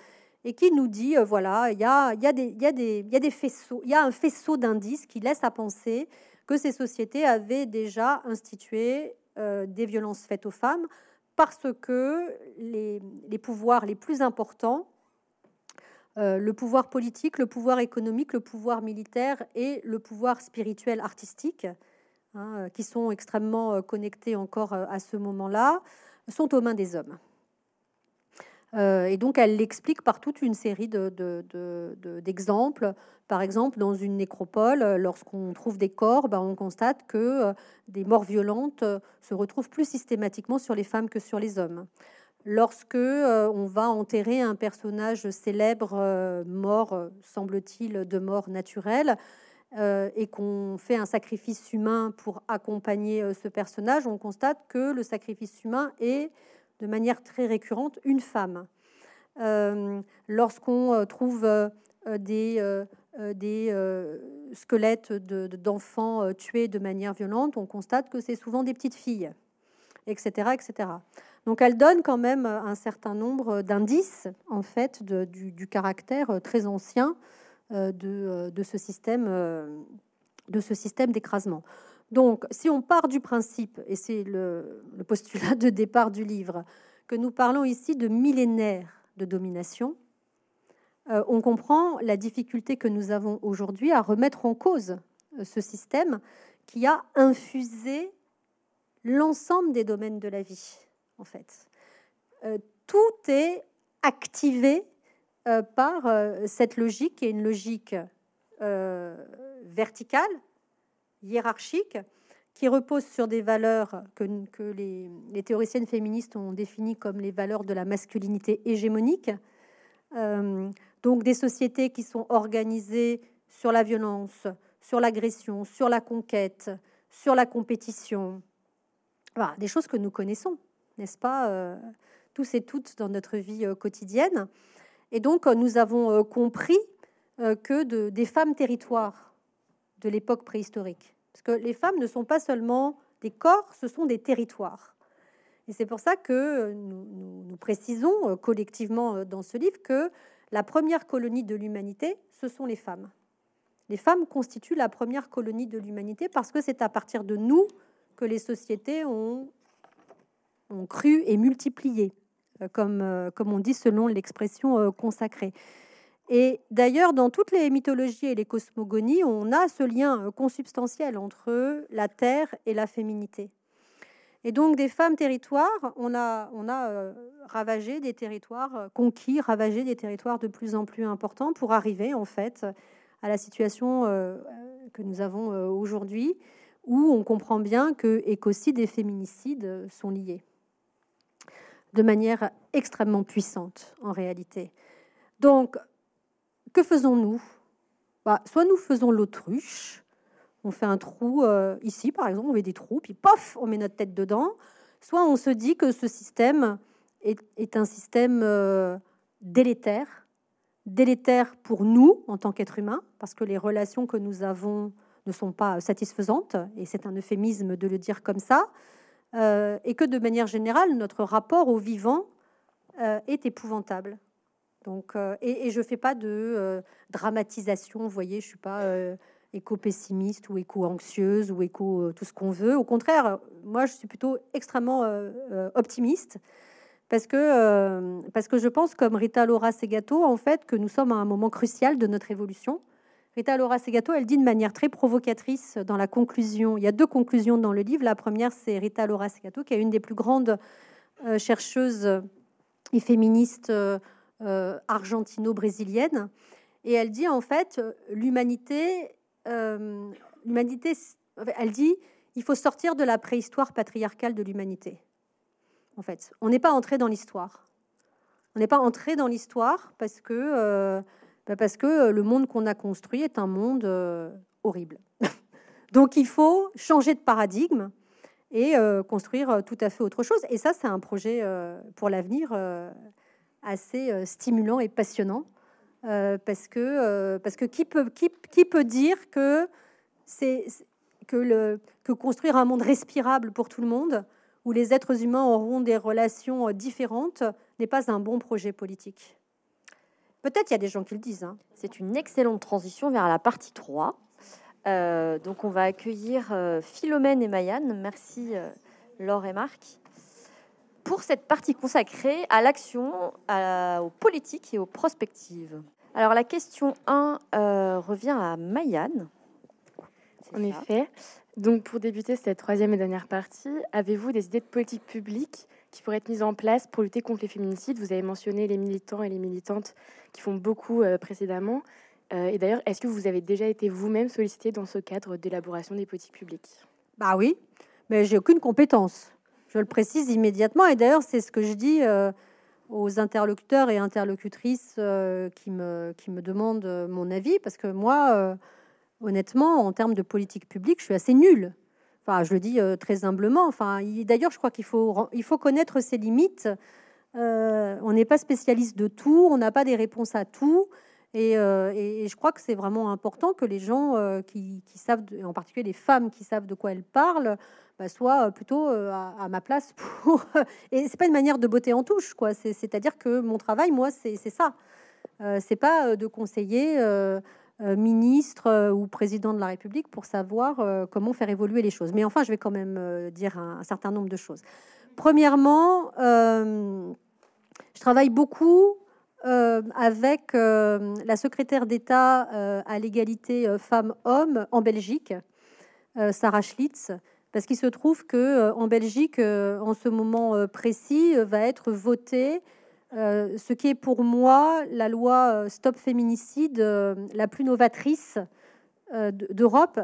et qui nous dit, voilà, il y a des faisceaux, il y a un faisceau d'indices qui laisse à penser que ces sociétés avaient déjà institué des violences faites aux femmes, parce que les, pouvoirs les plus importants euh, le pouvoir politique, le pouvoir économique, le pouvoir militaire et le pouvoir spirituel artistique, hein, euh, qui sont extrêmement euh, connectés encore à ce moment-là, sont aux mains des hommes. Et donc, elle l'explique par toute une série d'exemples. Par exemple, dans une nécropole, lorsqu'on trouve des corps, ben, on constate que des morts violentes se retrouvent plus systématiquement sur les femmes que sur les hommes lorsque euh, on va enterrer un personnage célèbre euh, mort, euh, semble-t-il, de mort naturelle, et qu'on fait un sacrifice humain pour accompagner ce personnage, on constate que le sacrifice humain est, de manière très récurrente, une femme. Lorsqu'on trouve des, des squelettes d'enfants tués de manière violente, on constate que c'est souvent des petites filles, etc., etc. Donc elle donne quand même un certain nombre d'indices en fait du, caractère très ancien euh, euh, de, ce système de ce système d'écrasement. Donc si on part du principe, et c'est le, postulat de départ du livre, que nous parlons ici de millénaires de domination, euh, on comprend la difficulté que nous avons aujourd'hui à remettre en cause ce système qui a infusé l'ensemble des domaines de la vie en fait. Euh, tout est activé euh, par euh, cette logique, qui est une logique verticale, hiérarchique, qui repose sur des valeurs que, les, théoriciennes féministes ont définies comme les valeurs de la masculinité hégémonique. donc des sociétés qui sont organisées sur la violence, sur l'agression, sur la conquête, sur la compétition. des choses que nous connaissons n'est-ce pas, euh, tous et toutes dans notre vie euh, quotidienne. Et donc, euh, nous avons compris que de, des femmes territoires de l'époque préhistorique, parce que les femmes ne sont pas seulement des corps, ce sont des territoires. Et c'est pour ça que nous, précisons collectivement dans ce livre que la première colonie de l'humanité, ce sont les femmes. Les femmes constituent la première colonie de l'humanité parce que c'est à partir de nous que les sociétés ont ont cru et multiplié, euh, comme, euh, comme on dit selon l'expression euh, consacrée. Et d'ailleurs, dans toutes les mythologies et les cosmogonies, on a ce lien consubstantiel entre la terre et la féminité. Et donc, des femmes territoires, on a, a ravagé des territoires conquis, ravagé des territoires de plus en plus importants pour arriver, en fait, à la situation que nous avons aujourd'hui, où on comprend bien que écocides et féminicides sont liés de manière extrêmement puissante en réalité. Donc, que faisons-nous? Bah, Soit nous faisons l'autruche, on fait un trou euh, ici par exemple, on met des trous, puis pof, on met notre tête dedans. Soit on se dit que ce système est, un système euh, délétère, délétère pour nous en tant qu'être humain, parce que les relations que nous avons ne sont pas satisfaisantes, et c'est un euphémisme de le dire comme ça. Euh, et que de manière générale, notre rapport au vivant euh, est épouvantable. Donc, euh, et, je ne fais pas de dramatisation, vous voyez, je suis pas éco-pessimiste ou éco-anxieuse ou éco tout ce qu'on veut. Au contraire, moi, je suis plutôt extrêmement optimiste parce que, parce que je pense, comme Rita Laura Segato, en fait, que nous sommes à un moment crucial de notre évolution. Rita Laura Segato, elle dit de manière très provocatrice dans la conclusion, il y a deux conclusions dans le livre. La première, c'est Rita Laura Segato, qui est une des plus grandes chercheuses et féministes argentino-brésiliennes. Et elle dit, en fait, l'humanité, l'humanité, elle dit, il faut sortir de la préhistoire patriarcale de l'humanité en fait. On n'est pas entré dans l'histoire. On n'est pas entré dans l'histoire parce que euh, bah, parce que euh, le monde qu'on a construit est un monde euh, horrible. Donc il faut changer de paradigme et construire tout à fait autre chose. Et ça, c'est un projet pour l'avenir assez stimulant et passionnant parce que parce que qui peut qui, peut dire que que le que construire un monde respirable pour tout le monde où les êtres humains auront des relations euh, différentes n'est pas un bon projet politique? Peut-être il y a des gens qui le disent. Hein. C'est une excellente transition vers la partie 3. Euh, donc on va accueillir euh, Philomène et Mayanne. Merci Laure et Marc. Pour cette partie consacrée à l'action, aux politiques et aux prospectives. Alors la question 1 revient à Mayanne. En effet, donc, pour débuter cette troisième et dernière partie, avez-vous des idées de politique publique qui pourraient être mises en place pour lutter contre les féminicides? Vous avez mentionné les militants et les militantes qui font beaucoup euh, précédemment. Euh, et d'ailleurs, est-ce que vous avez déjà été vous-même sollicité dans ce cadre d'élaboration des politiques publiques? Bah oui, mais j'ai aucune compétence. Je le précise immédiatement. Et d'ailleurs, c'est ce que je dis euh, aux interlocuteurs et interlocutrices qui, me, qui me demandent mon avis, parce que moi honnêtement, en termes de politique publique, je suis assez nulle. Enfin, je le dis euh, très humblement. Enfin, d'ailleurs, je crois qu'il faut, il faut connaître ses limites. Euh, on n'est pas spécialiste de tout, on n'a pas des réponses à tout. Et, euh, je crois que c'est vraiment important que les gens qui, savent, en particulier les femmes qui savent de quoi elles parlent, bah, soient plutôt à, ma place pour. et c'est pas une manière de botter en touche, quoi. C'est-à-dire que mon travail, moi, c'est ça. c'est pas de conseiller euh, ministre euh, ou président de la République pour savoir euh, comment faire évoluer les choses. Mais enfin, je vais quand même dire un, certain nombre de choses. Premièrement, je travaille beaucoup avec la secrétaire d'État à l'égalité femmes-hommes en Belgique, Sarah Schlitz, parce qu'il se trouve que en Belgique, en ce moment précis, va être voté euh, ce qui est pour moi la loi euh, Stop Féminicide euh, la plus novatrice d'Europe.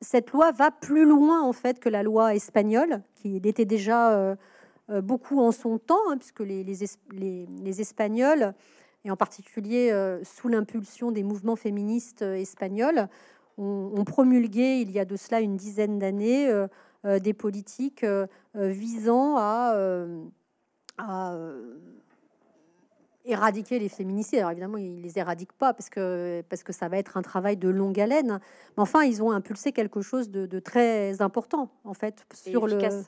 Cette loi va plus loin en fait que la loi espagnole, qui était déjà beaucoup en son temps, hein, puisque les, les, Espagnols, et en particulier sous l'impulsion des mouvements féministes espagnols, ont, promulgué il y a de cela une dizaine d'années des politiques visant à, à éradiquer les féminicides. Alors évidemment, ils les éradiquent pas parce que, parce que ça va être un travail de longue haleine. Mais enfin, ils ont impulsé quelque chose de, très important, en fait, sur et le.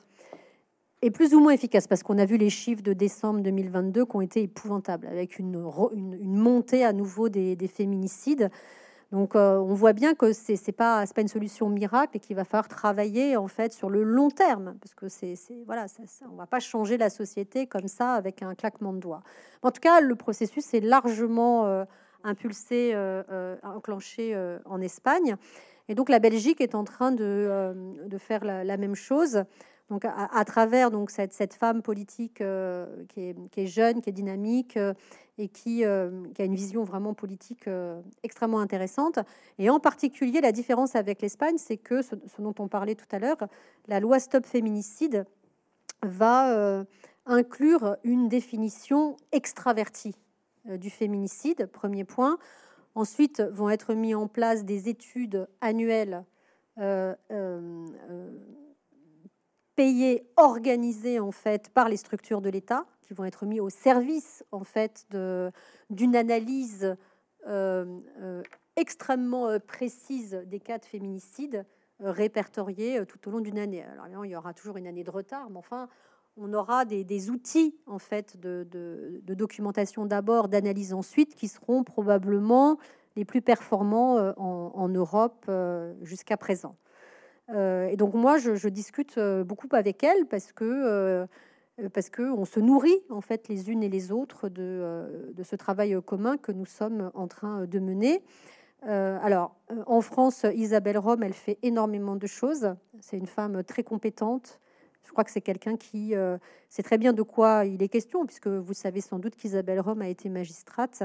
Et plus ou moins efficace, parce qu'on a vu les chiffres de décembre 2022 qui ont été épouvantables, avec une, une, montée à nouveau des, des féminicides. Donc, euh, on voit bien que c'est n'est pas, pas une solution miracle et qu'il va falloir travailler en fait sur le long terme, parce que c'est voilà, ça, on va pas changer la société comme ça avec un claquement de doigts. En tout cas, le processus est largement euh, impulsé, euh, enclenché en Espagne, et donc la Belgique est en train de, de faire la, même chose. Donc, à, travers donc cette, cette femme politique qui est, qui, est, jeune, qui est dynamique et qui, euh, qui, a une vision vraiment politique euh, extrêmement intéressante. Et en particulier, la différence avec l'Espagne, c'est que ce, dont on parlait tout à l'heure, la loi Stop Féminicide va euh, inclure une définition extravertie du féminicide, premier point. Ensuite, vont être mis en place des études annuelles payées, organisées en fait par les structures de l'État qui vont être mis au service en fait d'une analyse euh, euh, extrêmement euh, précise des cas de féminicide répertoriés tout au long d'une année. Alors il y aura toujours une année de retard, mais enfin on aura des, outils en fait de, de documentation d'abord, d'analyse ensuite, qui seront probablement les plus performants en, Europe jusqu'à présent. Et donc moi, je, discute beaucoup avec elle parce que parce que on se nourrit en fait les unes et les autres de, ce travail commun que nous sommes en train de mener. alors, en France, Isabelle Rome, elle fait énormément de choses. C'est une femme très compétente, je crois que c'est quelqu'un qui euh, sait très bien de quoi il est question, puisque vous savez sans doute qu'Isabelle Rome a été magistrate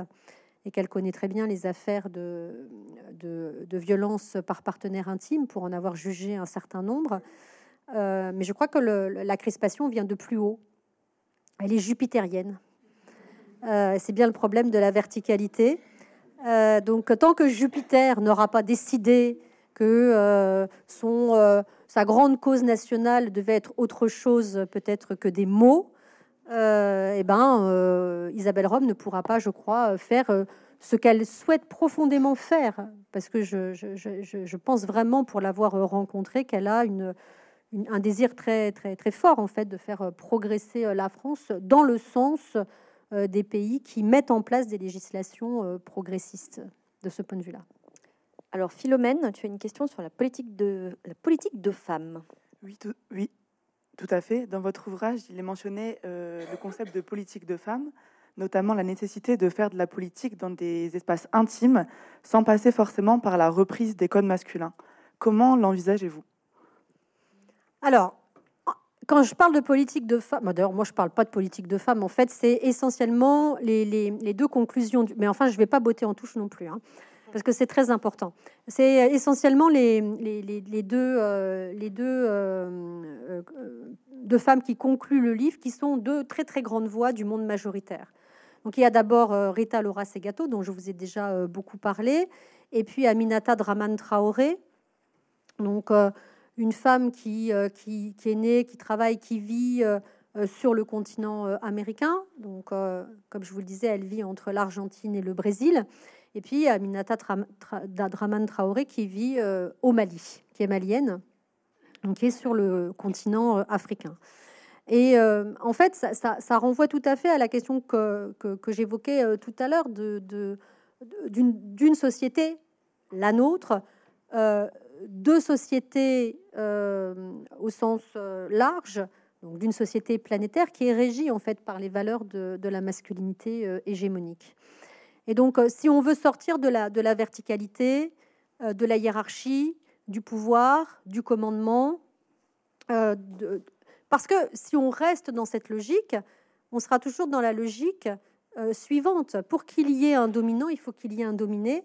et qu'elle connaît très bien les affaires de, de, violence par partenaire intime pour en avoir jugé un certain nombre. Euh, mais je crois que la crispation vient de plus haut. Elle est jupitérienne. Euh, c'est bien le problème de la verticalité. donc, tant que Jupiter n'aura pas décidé que son sa grande cause nationale devait être autre chose peut-être que des mots, euh, eh ben, euh, Isabelle Rome ne pourra pas, je crois, faire euh, ce qu'elle souhaite profondément faire, parce que je, je, pense vraiment, pour l'avoir rencontrée, qu'elle a une, un désir très, très, très fort, en fait, de faire progresser la France dans le sens des pays qui mettent en place des législations progressistes de ce point de vue-là. Alors Philomène, tu as une question sur la politique de la politique de femmes. Oui, tout, oui, tout à fait. Dans votre ouvrage, il est mentionné euh, le concept de politique de femmes, notamment la nécessité de faire de la politique dans des espaces intimes, sans passer forcément par la reprise des codes masculins. Comment l'envisagez-vous? Alors, quand je parle de politique de femmes, d'ailleurs, moi je parle pas de politique de femmes, en fait, c'est essentiellement les, deux conclusions. Mais enfin, je vais pas botter en touche non plus. Hein parce que c'est très important. C'est essentiellement les, deux, euh, deux, euh, euh, femmes qui concluent le livre, qui sont deux très très grandes voix du monde majoritaire. Donc il y a d'abord Rita Laura Segato, dont je vous ai déjà beaucoup parlé, et puis Aminata Draman Traoré, donc une femme qui, qui, est née, qui travaille, qui vit sur le continent américain. Donc, comme je vous le disais, elle vit entre l'Argentine et le Brésil. Et puis Aminata Draman Traoré qui vit euh, au Mali, qui est malienne, donc qui est sur le continent euh, africain. Et euh, en fait, ça, renvoie tout à fait à la question que, j'évoquais tout à l'heure de, d'une, société, la nôtre, deux sociétés au sens large, donc d'une société planétaire qui est régie en fait par les valeurs de, de la masculinité hégémonique. Et donc, euh, si on veut sortir de la, verticalité, euh, de la hiérarchie, du pouvoir, du commandement, euh, parce que si on reste dans cette logique, on sera toujours dans la logique suivante. Pour qu'il y ait un dominant, il faut qu'il y ait un dominé.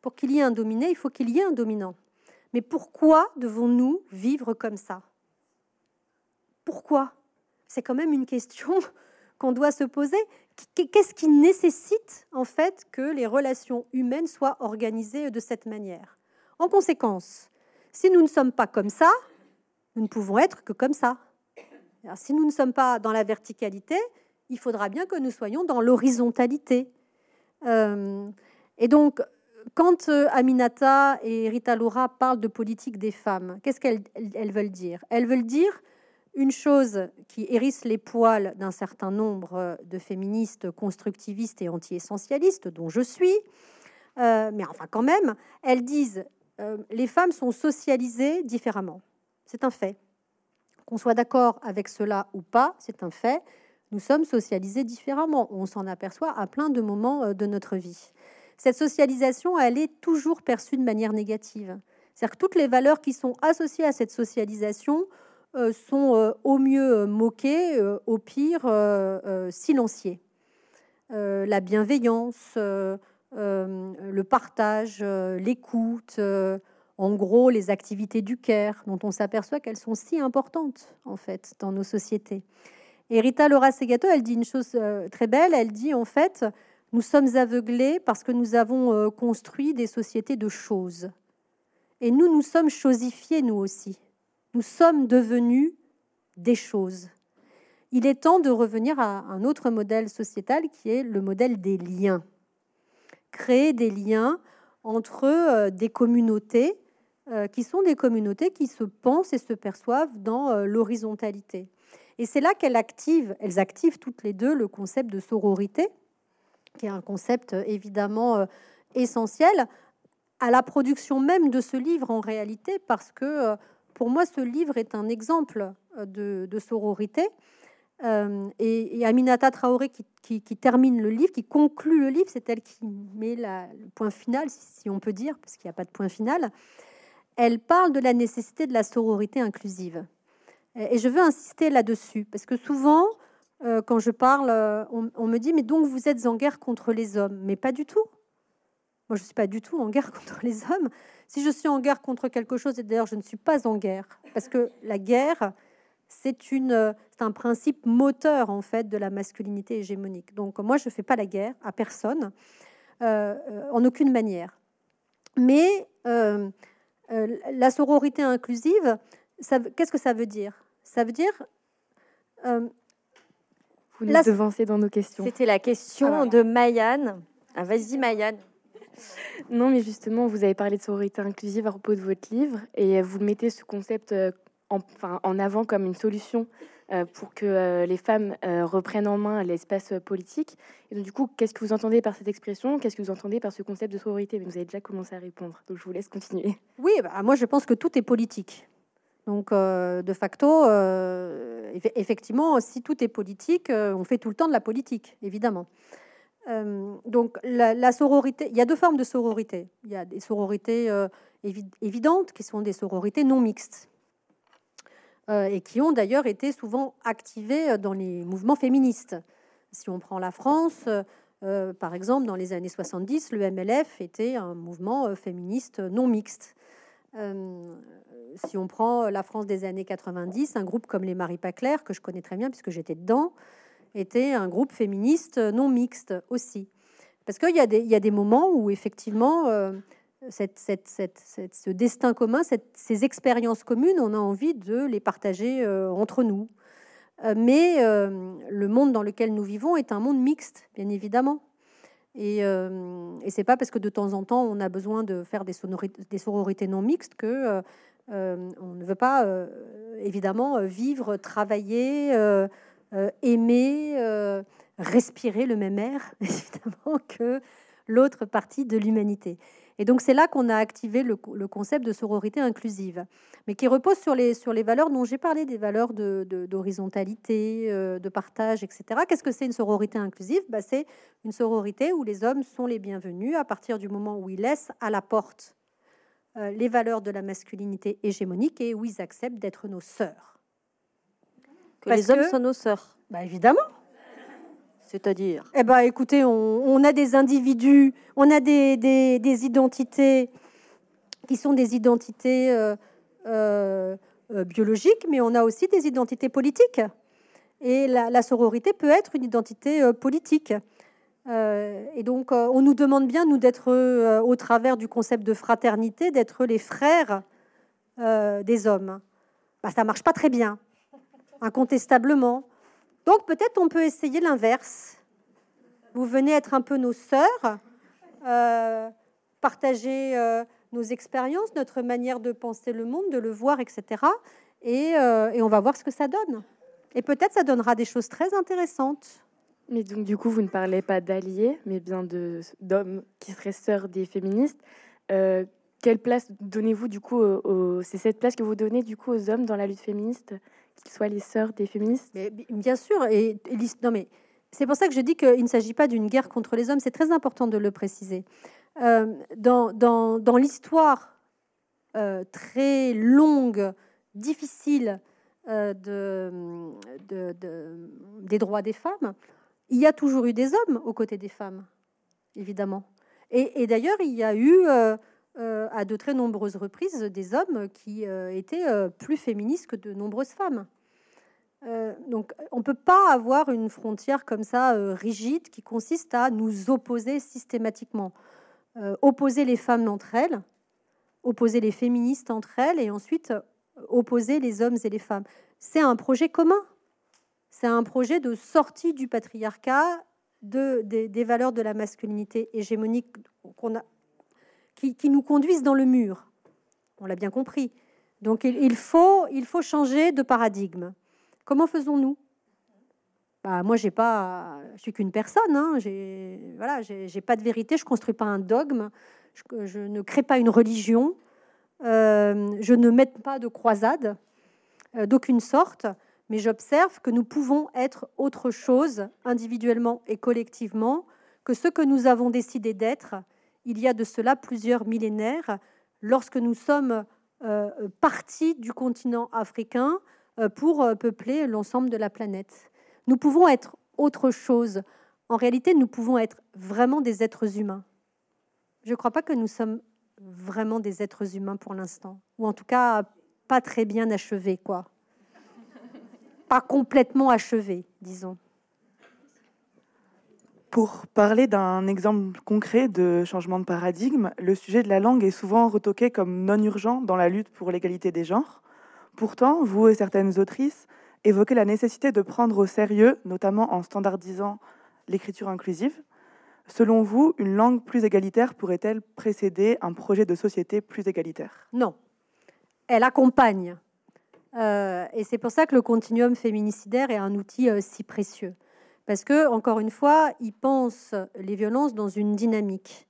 Pour qu'il y ait un dominé, il faut qu'il y ait un dominant. Mais pourquoi devons-nous vivre comme ça? Pourquoi? C'est quand même une question qu'on doit se poser. Qu'est-ce qui nécessite en fait que les relations humaines soient organisées de cette manière? En conséquence, si nous ne sommes pas comme ça, nous ne pouvons être que comme ça. si nous ne sommes pas dans la verticalité, il faudra bien que nous soyons dans l'horizontalité. Euh, et donc, quand euh, Aminata et Rita Laura parlent de politique des femmes, qu'est-ce qu'elles veulent dire? Elles veulent dire une chose qui hérisse les poils d'un certain nombre de féministes constructivistes et anti-essentialistes, dont je suis, euh, mais enfin quand même, elles disent euh, les femmes sont socialisées différemment. C'est un fait. Qu'on soit d'accord avec cela ou pas, c'est un fait. Nous sommes socialisés différemment. On s'en aperçoit à plein de moments euh, de notre vie. Cette socialisation, elle est toujours perçue de manière négative. C'est-à-dire que toutes les valeurs qui sont associées à cette socialisation euh, sont euh, au mieux euh, moqués, au pire silenciés. la bienveillance, le partage, l'écoute, en gros les activités du care, dont on s'aperçoit qu'elles sont si importantes en fait dans nos sociétés. Et Rita Laura Segato, elle dit une chose très belle, elle dit en fait, nous sommes aveuglés parce que nous avons construit des sociétés de choses. Et nous, nous sommes chosifiés, nous aussi nous sommes devenus des choses. Il est temps de revenir à un autre modèle sociétal qui est le modèle des liens. Créer des liens entre euh, des communautés euh, qui sont des communautés qui se pensent et se perçoivent dans euh, l'horizontalité. Et c'est là qu'elles activent, elles activent toutes les deux le concept de sororité, qui est un concept évidemment essentielle à la production même de ce livre en réalité, parce que pour moi, ce livre est un exemple de, de sororité. Euh, et, Aminata Traoré qui, termine le livre, qui conclut le livre, c'est elle qui met le point final, si, on peut dire, parce qu'il n'y a pas de point final. Elle parle de la nécessité de la sororité inclusive. Et je veux insister là-dessus, parce que souvent, euh, quand je parle, euh, on, me dit, mais donc vous êtes en guerre contre les hommes. Mais pas du tout. Moi, je ne suis pas du tout en guerre contre les hommes. Si je suis en guerre contre quelque chose, et d'ailleurs, je ne suis pas en guerre, parce que la guerre, c'est une, un principe moteur en fait de la masculinité hégémonique. Donc moi, je ne fais pas la guerre à personne, euh, en aucune manière. Mais euh, euh, la sororité inclusive, qu'est-ce que ça veut dire? Ça veut dire vous nous devancez dans nos questions. C'était la question ah de Mayanne. Ah, Vas-y, Mayanne. Non, mais justement, vous avez parlé de sororité inclusive à propos de votre livre et vous mettez ce concept en, enfin, en avant comme une solution euh, pour que euh, les femmes euh, reprennent en main l'espace politique. Et donc, du coup, qu'est-ce que vous entendez par cette expression? Qu'est-ce que vous entendez par ce concept de sororité? Mais vous avez déjà commencé à répondre, donc je vous laisse continuer. Oui, bah, moi je pense que tout est politique. Donc, de facto, effectivement, si tout est politique, on fait tout le temps de la politique, évidemment. Donc, la, sororité, il y a deux formes de sororité. Il y a des sororités évidentes qui sont des sororités non mixtes. Euh, et qui ont d'ailleurs été souvent activés euh, dans les mouvements féministes. Si on prend la France, euh, par exemple, dans les années 70, le MLF était un mouvement féministe non mixte. si on prend la France des années 90, un groupe comme les Marie Paclair, que je connais très bien puisque j'étais dedans, était un groupe féministe non mixte aussi. Parce qu'il y, y, a des moments où effectivement ce destin commun, ces expériences communes, on a envie de les partager euh, entre nous. Euh, mais euh, le monde dans lequel nous vivons est un monde mixte, bien évidemment. Et, et c'est pas parce que de temps en temps on a besoin de faire des, des sororités non mixtes que on ne veut pas évidemment vivre, travailler, aimer, respirer le même air, évidemment, que l'autre partie de l'humanité. Et donc c'est là qu'on a activé le, concept de sororité inclusive, mais qui repose sur les, sur les valeurs dont j'ai parlé, des valeurs d'horizontalité, de, euh, de, partage, etc. Qu'est-ce que c'est une sororité inclusive? Bah, C'est une sororité où les hommes sont les bienvenus à partir du moment où ils laissent à la porte euh, les valeurs de la masculinité hégémonique et où ils acceptent d'être nos sœurs. Que les hommes sont nos sœurs. Bah, évidemment. C'est-à-dire Eh ben, écoutez, on, a des individus, on a des, des, identités qui sont des identités euh, euh, euh, biologiques, mais on a aussi des identités politiques. Et la, sororité peut être une identité politique. et donc, on nous demande bien, nous, d'être, au travers du concept de fraternité, d'être les frères des hommes. Bah, ça marche pas très bien, incontestablement. Donc peut-être on peut essayer l'inverse. Vous venez être un peu nos sœurs, euh, partager euh, nos expériences, notre manière de penser le monde, de le voir, etc. Euh, et, on va voir ce que ça donne. Et peut-être ça donnera des choses très intéressantes. Mais donc du coup, vous ne parlez pas d'alliés, mais bien d'hommes qui seraient sœurs des féministes. quelle place donnez-vous du coup C'est cette place que vous donnez du coup aux hommes dans la lutte féministe? Qu'ils soient les sœurs des féministes Bien sûr. Et, non, mais c'est pour ça que je dis qu'il ne s'agit pas d'une guerre contre les hommes. C'est très important de le préciser. Euh, dans, l'histoire euh, très longue, difficile euh, de, de, des droits des femmes, il y a toujours eu des hommes aux côtés des femmes, évidemment. Et d'ailleurs, il y a eu euh, à de très nombreuses reprises des hommes qui euh, étaient euh, plus féministes que de nombreuses femmes. donc on ne peut pas avoir une frontière comme ça rigide qui consiste à nous opposer systématiquement. opposer les femmes entre elles, opposer les féministes entre elles et ensuite opposer les hommes et les femmes. C'est un projet commun. C'est un projet de sortie du patriarcat, de, des valeurs de la masculinité hégémonique qu'on a, qui, nous conduisent dans le mur. On l'a bien compris. Donc il, faut, changer de paradigme. Comment faisons-nous? Bah, moi, j'ai pas, je suis qu'une personne. Hein, j'ai, voilà, j'ai pas de vérité. Je construis pas un dogme. Je, ne crée pas une religion. Euh, je ne mets pas de croisade euh, d'aucune sorte. Mais j'observe que nous pouvons être autre chose, individuellement et collectivement, que ce que nous avons décidé d'être il y a de cela plusieurs millénaires, lorsque nous sommes euh, partis du continent africain pour peupler l'ensemble de la planète. Nous pouvons être autre chose. En réalité, nous pouvons être vraiment des êtres humains. Je ne crois pas que nous sommes vraiment des êtres humains pour l'instant, ou en tout cas pas très bien achevés, quoi. Pas complètement achevés, disons. Pour parler d'un exemple concret de changement de paradigme, le sujet de la langue est souvent retoqué comme non urgent dans la lutte pour l'égalité des genres. Pourtant, vous et certaines autrices évoquer la nécessité de prendre au sérieux, notamment en standardisant l'écriture inclusive. Selon vous, une langue plus égalitaire pourrait-elle précéder un projet de société plus égalitaire? Non. Elle accompagne. Euh, et c'est pour ça que le continuum féminicidaire est un outil euh, si précieux. Parce que, encore une fois, il pense les violences dans une dynamique.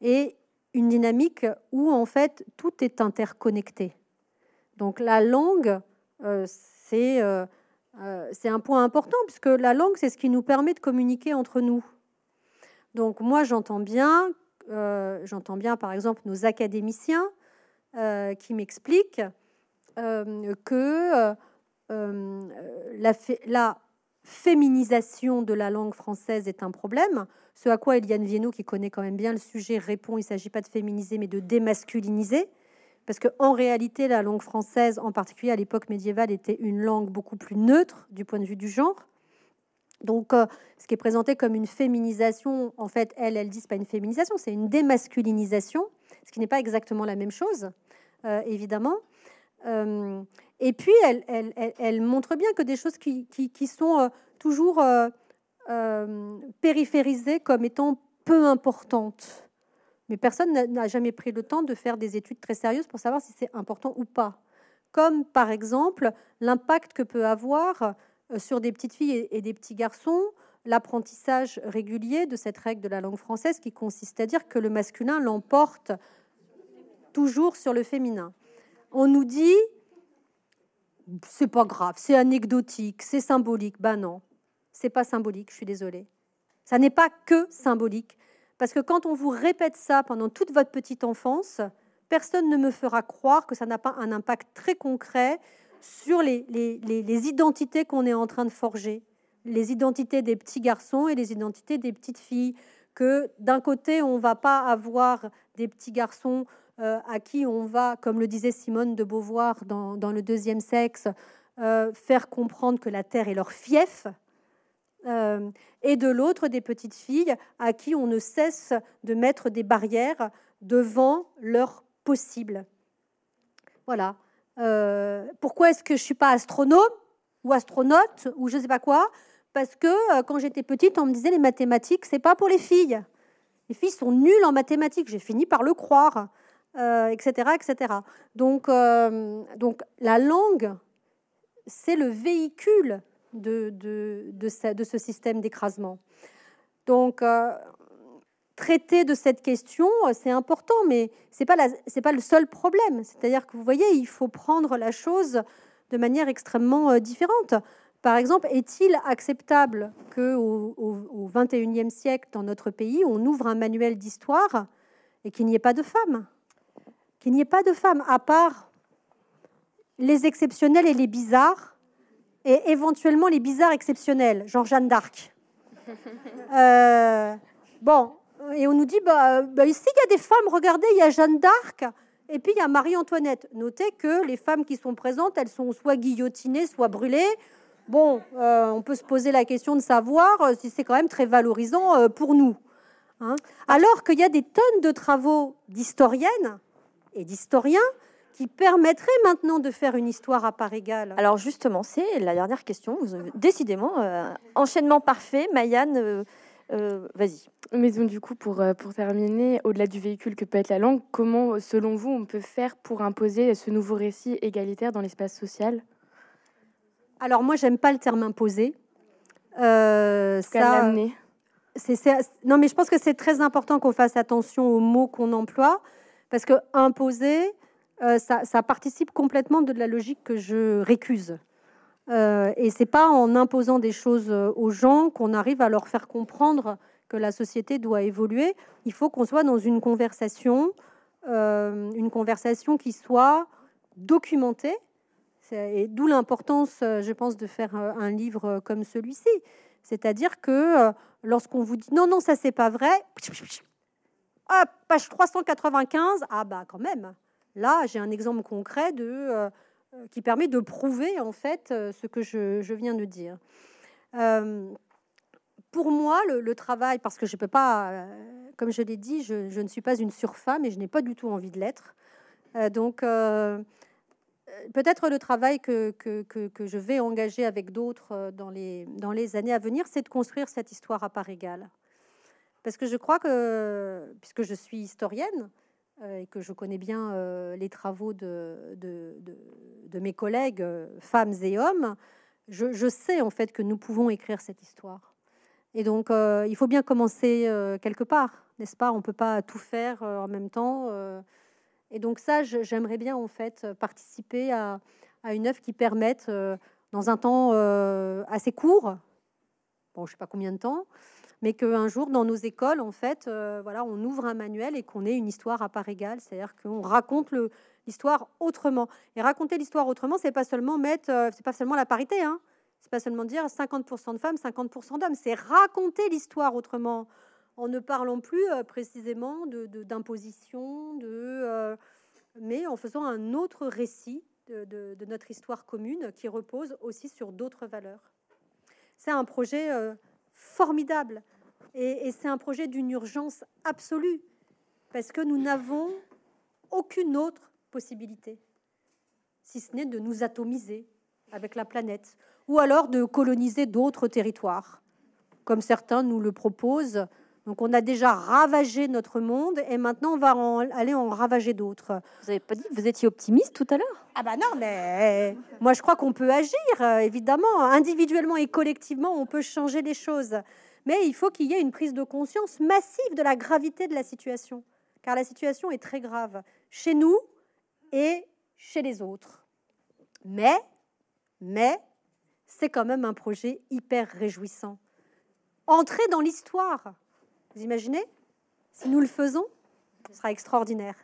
Et une dynamique où, en fait, tout est interconnecté. Donc la langue, euh, euh, euh, c'est un point important, puisque la langue, c'est ce qui nous permet de communiquer entre nous. Donc moi, j'entends bien, euh, j'entends bien, par exemple, nos académiciens qui m'expliquent que la, féminisation de la langue française est un problème. Ce à quoi Eliane Viennot, qui connaît quand même bien le sujet, répond il ne s'agit pas de féminiser, mais de démasculiniser parce qu'en réalité, la langue française, en particulier à l'époque médiévale, était une langue beaucoup plus neutre du point de vue du genre. Donc, euh, ce qui est présenté comme une féminisation, en fait, elle, elle dit pas une féminisation, c'est une démasculinisation, ce qui n'est pas exactement la même chose, euh, évidemment. Euh, et puis, elle, montre bien que des choses qui, sont toujours périphérisées comme étant peu importantes mais personne n'a jamais pris le temps de faire des études très sérieuses pour savoir si c'est important ou pas. Comme par exemple l'impact que peut avoir euh, sur des petites filles et des petits garçons l'apprentissage régulier de cette règle de la langue française qui consiste à dire que le masculin l'emporte toujours sur le féminin. On nous dit c'est pas grave, c'est anecdotique, c'est symbolique. Ben non, c'est pas symbolique, je suis désolée. Ça n'est pas que symbolique. Parce que quand on vous répète ça pendant toute votre petite enfance, personne ne me fera croire que ça n'a pas un impact très concret sur les, les, identités qu'on est en train de forger, les identités des petits garçons et les identités des petites filles. Que d'un côté, on va pas avoir des petits garçons à qui on va, comme le disait Simone de Beauvoir dans, le deuxième sexe, euh, faire comprendre que la terre est leur fief, euh, et de l'autre des petites filles à qui on ne cesse de mettre des barrières devant leur possible. Voilà. Euh, pourquoi est-ce que je suis pas astronome ou astronaute ou je sais pas quoi? Parce que euh, quand j'étais petite, on me disait les mathématiques, c'est pas pour les filles. Les filles sont nulles en mathématiques. J'ai fini par le croire, etc., etc. Donc, donc la langue, c'est le véhicule de, de, de, ce système d'écrasement. Donc, euh, traiter de cette question, euh, c'est important, mais ce n'est pas, pas le seul problème. C'est-à-dire que vous voyez, il faut prendre la chose de manière extrêmement euh, différente. Par exemple, est-il acceptable qu'au au, 21e siècle, dans notre pays, on ouvre un manuel d'histoire et qu'il n'y ait pas de femmes? Qu'il n'y ait pas de femmes, à part les exceptionnels et les bizarres et éventuellement les bizarres exceptionnels, genre Jeanne d'Arc. Euh, bon, et on nous dit, bah, bah, ici, il y a des femmes, regardez, il y a Jeanne d'Arc, et puis il y a Marie-Antoinette. Notez que les femmes qui sont présentes, elles sont soit guillotinées, soit brûlées. Bon, euh, on peut se poser la question de savoir euh, si c'est quand même très valorisant pour nous. Hein. Alors qu'il y a des tonnes de travaux d'historiennes et d'historiens qui permettrait maintenant de faire une histoire à part égale Alors justement, c'est la dernière question. Décidément, euh, enchaînement parfait. Mayanne, euh, euh, vas-y. Mais donc, du coup, pour, pour terminer, au-delà du véhicule que peut être la langue, comment, selon vous, on peut faire pour imposer ce nouveau récit égalitaire dans l'espace social? Alors moi, j'aime pas le terme imposer. Euh, ça, non, mais je pense que c'est très important qu'on fasse attention aux mots qu'on emploie, parce que imposer, euh, ça, participe complètement de la logique que je récuse. Euh, et c'est pas en imposant des choses aux gens qu'on arrive à leur faire comprendre que la société doit évoluer. Il faut qu'on soit dans une conversation, euh, une conversation qui soit documentée. Et d'où l'importance, je pense, de faire un livre comme celui-ci. C'est-à-dire que lorsqu'on vous dit non, non, ça c'est pas vrai, hop, page 395, ah bah quand même, là j'ai un exemple concret euh, qui permet de prouver en fait euh, ce que je, viens de dire. Euh, pour moi, le, travail, parce que je peux pas, comme je l'ai dit, je, ne suis pas une surfemme et je n'ai pas du tout envie de l'être. donc, peut-être le travail que, je vais engager avec d'autres dans les années à venir, c'est de construire cette histoire à part égale. Parce que je crois que, puisque je suis historienne euh, et que je connais bien euh, les travaux de, mes collègues, euh, femmes et hommes, je, sais en fait que nous pouvons écrire cette histoire. Et donc, il faut bien commencer quelque part, n'est-ce pas? On ne peut pas tout faire en même temps. et donc ça, j'aimerais bien en fait participer à, à, une œuvre qui permette, dans un temps assez court, bon, je sais pas combien de temps, mais qu'un jour, dans nos écoles, en fait, euh, voilà, on ouvre un manuel et qu'on ait une histoire à part égale, c'est-à-dire qu'on raconte l'histoire autrement. Et raconter l'histoire autrement, c'est pas seulement mettre, euh, c'est pas seulement la parité, hein. C'est pas seulement dire 50% de femmes, 50% d'hommes. C'est raconter l'histoire autrement, en ne parlant plus euh, précisément d'imposition, de, mais en faisant un autre récit de, notre histoire commune qui repose aussi sur d'autres valeurs. C'est un projet formidable. Et, c'est un projet d'une urgence absolue, parce que nous n'avons aucune autre possibilité, si ce n'est de nous atomiser avec la planète, ou alors de coloniser d'autres territoires, comme certains nous le proposent. Donc on a déjà ravagé notre monde et maintenant on va aller en ravager d'autres. Vous avez pas dit vous étiez optimiste tout à l'heure? Ah bah non, mais moi je crois qu'on peut agir évidemment individuellement et collectivement, on peut changer les choses mais il faut qu'il y ait une prise de conscience massive de la gravité de la situation, car la situation est très grave chez nous et chez les autres. Mais, mais, c'est quand même un projet hyper réjouissant. Entrer dans l'histoire, vous imaginez? Si nous le faisons, ce sera extraordinaire.